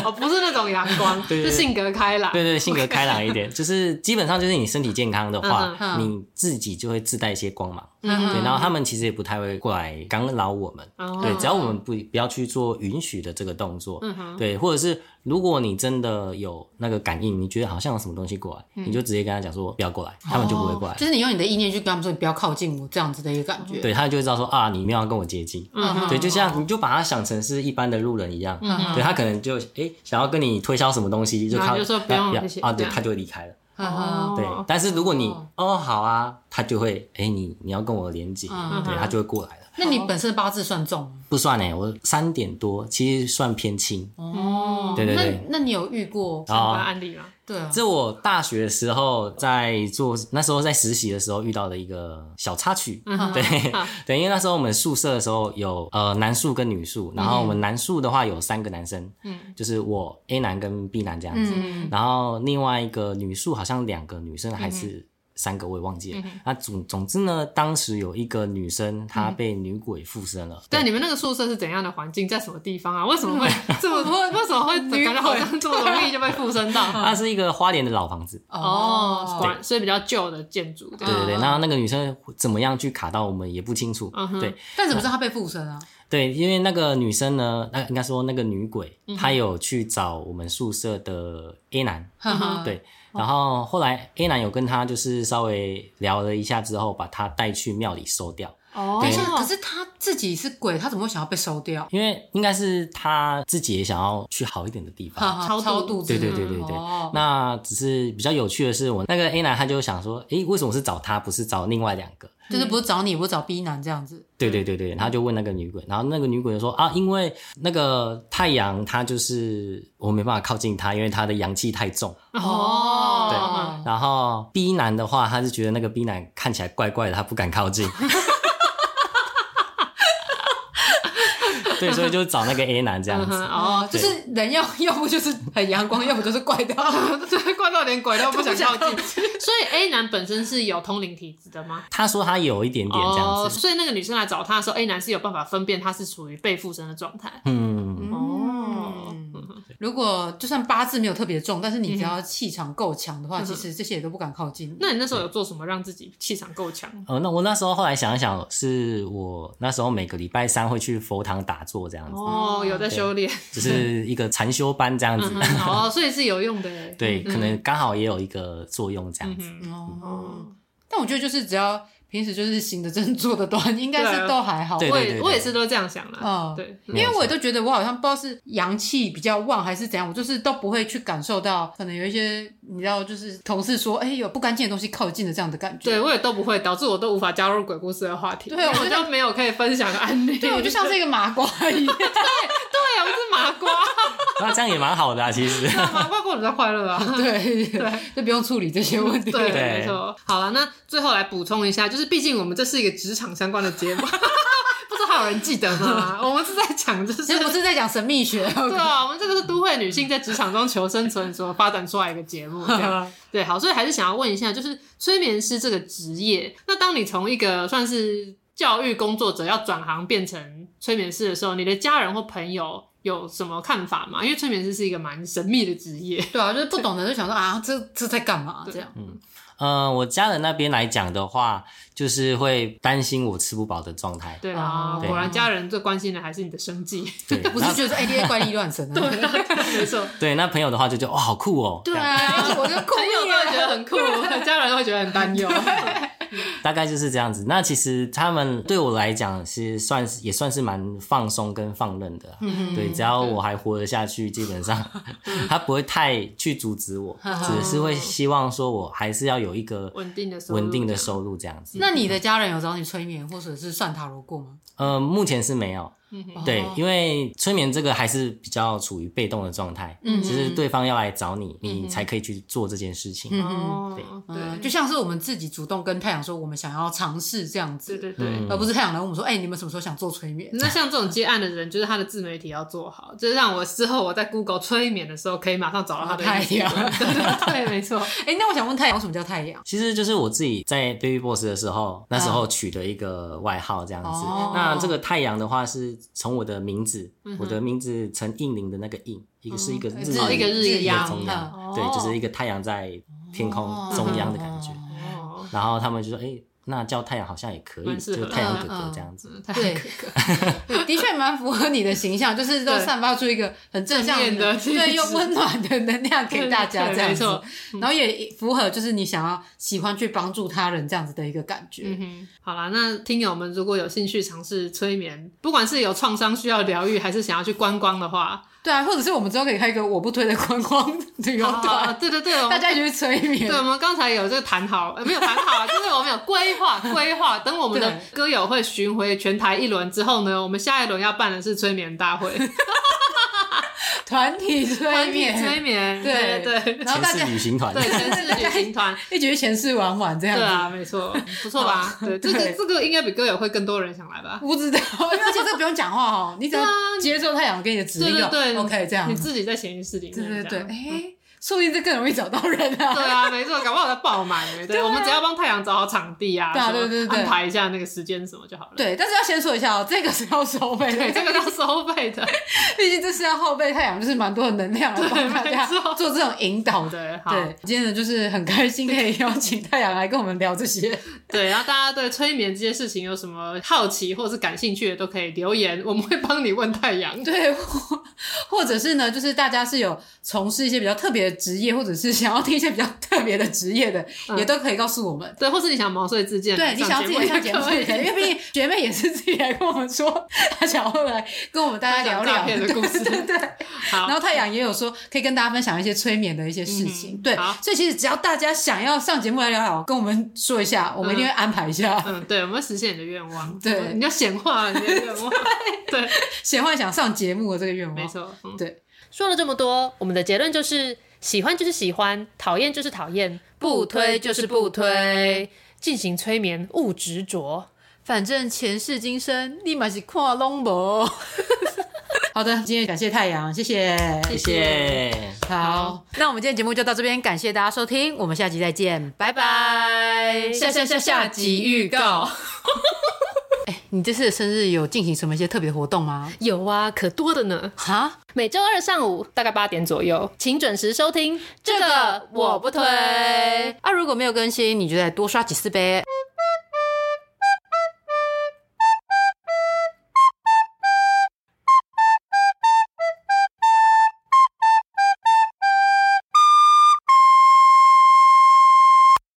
哦，不是那种阳光，是性格开朗。对对，对，性格开朗一点，就是基本上就是你身体健康的话，嗯、你自己就会自带一些光芒。嗯，对，然后他们其实也不太会过来干扰我们。嗯、对，只要我们不不要去做允许的这个动作。嗯，对，或者是如果你真的有那个感应，你觉得好像有什么东西过来，嗯、你就直接跟他讲说不要过来，他们就不会过来。就是你用你的意念去跟他们说，你不要靠近我这样子的一个感觉。对，他就会知道说啊，你没有要跟我接近。嗯，对，就像你就把他想成是一般的路人一样。嗯，对。他可能就哎、欸、想要跟你推销什么东西，就靠就说不用啊，对，他就会离开了。哦、对，但是如果你哦好啊，他就会哎、欸、你你要跟我连接，嗯、对他就会过来了。那你本身八字算重？不算哎，我三点多，其实算偏轻。哦，对对对。那那你有遇过什么案例吗？对啊，这我大学的时候在做，那时候在实习的时候遇到的一个小插曲。嗯、对，对，因为那时候我们宿舍的时候有呃男宿跟女宿，然后我们男宿的话有三个男生，嗯，就是我 A 男跟 B 男这样子，嗯、然后另外一个女宿好像两个女生还是。嗯三个我也忘记了。那总总之呢，当时有一个女生她被女鬼附身了。对，你们那个宿舍是怎样的环境，在什么地方啊？为什么会 这么多？为什么会感觉好像这么容易就被附身到？它是一个花莲的老房子哦，对所以比较旧的建筑。对对对，那那个女生怎么样去卡到我们也不清楚。嗯、哼对，但怎么知道她被附身啊？对，因为那个女生呢，那应该说那个女鬼，嗯、她有去找我们宿舍的 A 男。嗯、哼对。然后后来 A 男有跟他就是稍微聊了一下之后，把他带去庙里收掉。哦，等一下，可是他自己是鬼，他怎么会想要被收掉？因为应该是他自己也想要去好一点的地方，超超度。对对对对对。那只是比较有趣的是，我那个 A 男他就想说，诶，为什么是找他，不是找另外两个？就是不是找你，不是找 B 男这样子。对对对对，他就问那个女鬼，然后那个女鬼就说啊，因为那个太阳，他就是我没办法靠近他，因为他的阳气太重。哦。对。然后 B 男的话，他是觉得那个 B 男看起来怪怪的，他不敢靠近。对，所以就找那个 A 男这样子。哦，就是人要 要不就是很阳光，要不就是怪到，怪到连鬼都不想靠近。所以 A 男本身是有通灵体质的吗？他说他有一点点这样子。所以那个女生来找他的时候，A 男是有办法分辨他是处于被附身的状态。嗯。哦。如果就算八字没有特别重，但是你只要气场够强的话，其实这些也都不敢靠近。那你那时候有做什么让自己气场够强？呃，那我那时候后来想一想，是我那时候每个礼拜三会去佛堂打坐这样子。哦，有在修炼，就是一个禅修班这样子。哦，所以是有用的。对，可能刚好也有一个作用这样子。哦，但我觉得就是只要。平时就是行得正 坐得端，应该是都还好。我也我也是都这样想的。嗯，对，因为我也都觉得我好像不知道是阳气比较旺还是怎样，我就是都不会去感受到可能有一些你知道，就是同事说哎有不干净的东西靠近的这样的感觉。对，我也都不会，导致我都无法加入鬼故事的话题。对，我就没有可以分享的案例。对，我就像是一个麻瓜一样。对，对，我是麻瓜。那这样也蛮好的啊，其实。麻瓜过得比较快乐啊。对对，就不用处理这些问题。对，没错。好了，那最后来补充一下，就是毕竟我们这是一个职场相关的节目，不知道还有人记得吗？我们是在讲，就是不是在讲神秘学。对啊，我们这个是都会女性在职场中求生存所发展出来一个节目。对，好，所以还是想要问一下，就是催眠师这个职业，那当你从一个算是教育工作者要转行变成催眠师的时候，你的家人或朋友有什么看法吗？因为催眠师是一个蛮神秘的职业。对啊，就是不懂的就想说啊，这这在干嘛？这样，嗯。呃，我家人那边来讲的话，就是会担心我吃不饱的状态。对啊，果然家人最关心的还是你的生计，对，不是觉得说哎，你在怪力乱神。对，没错。对，那朋友的话就觉得哇，好酷哦。对啊，我觉得朋友都会觉得很酷，家人都会觉得很担忧。大概就是这样子。那其实他们对我来讲，是算是也算是蛮放松跟放任的。嗯对，只要我还活得下去，基本上 他不会太去阻止我，只是会希望说我还是要有一个稳定的稳定的收入这样子。那你的家人有找你催眠或者是算塔罗过吗？呃，目前是没有。对，因为催眠这个还是比较处于被动的状态，嗯，就是对方要来找你，你才可以去做这件事情。嗯，对，对，就像是我们自己主动跟太阳说，我们想要尝试这样子，对对对，而不是太阳来问我们说，哎，你们什么时候想做催眠？那像这种接案的人，就是他的自媒体要做好，就是让我之后我在 Google 催眠的时候，可以马上找到他的太阳。对对对，没错。哎，那我想问太阳，为什么叫太阳？其实就是我自己在 Baby Boss 的时候，那时候取的一个外号这样子。那这个太阳的话，是从我的名。名字，我的名字陈应林的那个应，一个是一个日，一个日一个中央，对，就是一个太阳在天空中央的感觉。然后他们就说：“哎。”那叫太阳好像也可以，就太阳哥哥这样子。对，的确蛮符合你的形象，就是都散发出一个很正向的、对又温暖的能量给大家这样子。然后也符合就是你想要喜欢去帮助他人这样子的一个感觉。好啦，那听友们如果有兴趣尝试催眠，不管是有创伤需要疗愈，还是想要去观光的话。对啊，或者是我们之后可以开一个我不推的观光旅游团，对对对，大家一起去催眠。对，我们刚才有这个谈好，没有谈好，就是我们有规划规划。等我们的歌友会巡回全台一轮之后呢，我们下一轮要办的是催眠大会。团体催眠，催眠，对。对，然后大家旅行团，对，前世旅行团，一起去前世玩玩这样子。对啊，没错，不错吧？对，这个这个应该比歌友会更多人想来吧？不知道，而且这个不用讲话哦，你只要接受太阳给你的指令，对对，OK，这样，你自己在潜意识里面，对对对，哎。说不定这更容易找到人啊！对啊，没错，搞不好在爆满。对，我们只要帮太阳找好场地啊，对对对对，安排一下那个时间什么就好了。对，但是要先说一下哦，这个是要收费的，这个要收费的，毕竟这是要耗费太阳，就是蛮多的能量来帮大家做这种引导的。对，今天呢就是很开心可以邀请太阳来跟我们聊这些。对，然后大家对催眠这些事情有什么好奇或者是感兴趣的，都可以留言，我们会帮你问太阳。对，或者是呢，就是大家是有从事一些比较特别的职业，或者是。想要听一些比较特别的职业的，也都可以告诉我们。对，或是你想毛遂自荐，对，你想要自己上节目，因为毕竟 学妹也是自己来跟我们说，她想要来跟我们大家聊聊的故事。对，好。然后太阳也有说，可以跟大家分享一些催眠的一些事情。对，所以其实只要大家想要上节目来聊聊，跟我们说一下，我们一定会安排一下。嗯，对，我们会实现你的愿望。对，你要显化你的愿望。对，显化想上节目的这个愿望。没错。对，说了这么多，我们的结论就是。喜欢就是喜欢，讨厌就是讨厌，不推就是不推。进行催眠，勿执着，反正前世今生你嘛是看拢无。好的，今天感谢太阳，谢谢，谢谢。好，那我们今天节目就到这边，感谢大家收听，我们下集再见，拜拜。下下下下集预告。哎、欸，你这次的生日有进行什么一些特别活动吗？有啊，可多的呢。哈，每周二上午大概八点左右，请准时收听。这个我不推。啊，如果没有更新，你就再多刷几次呗。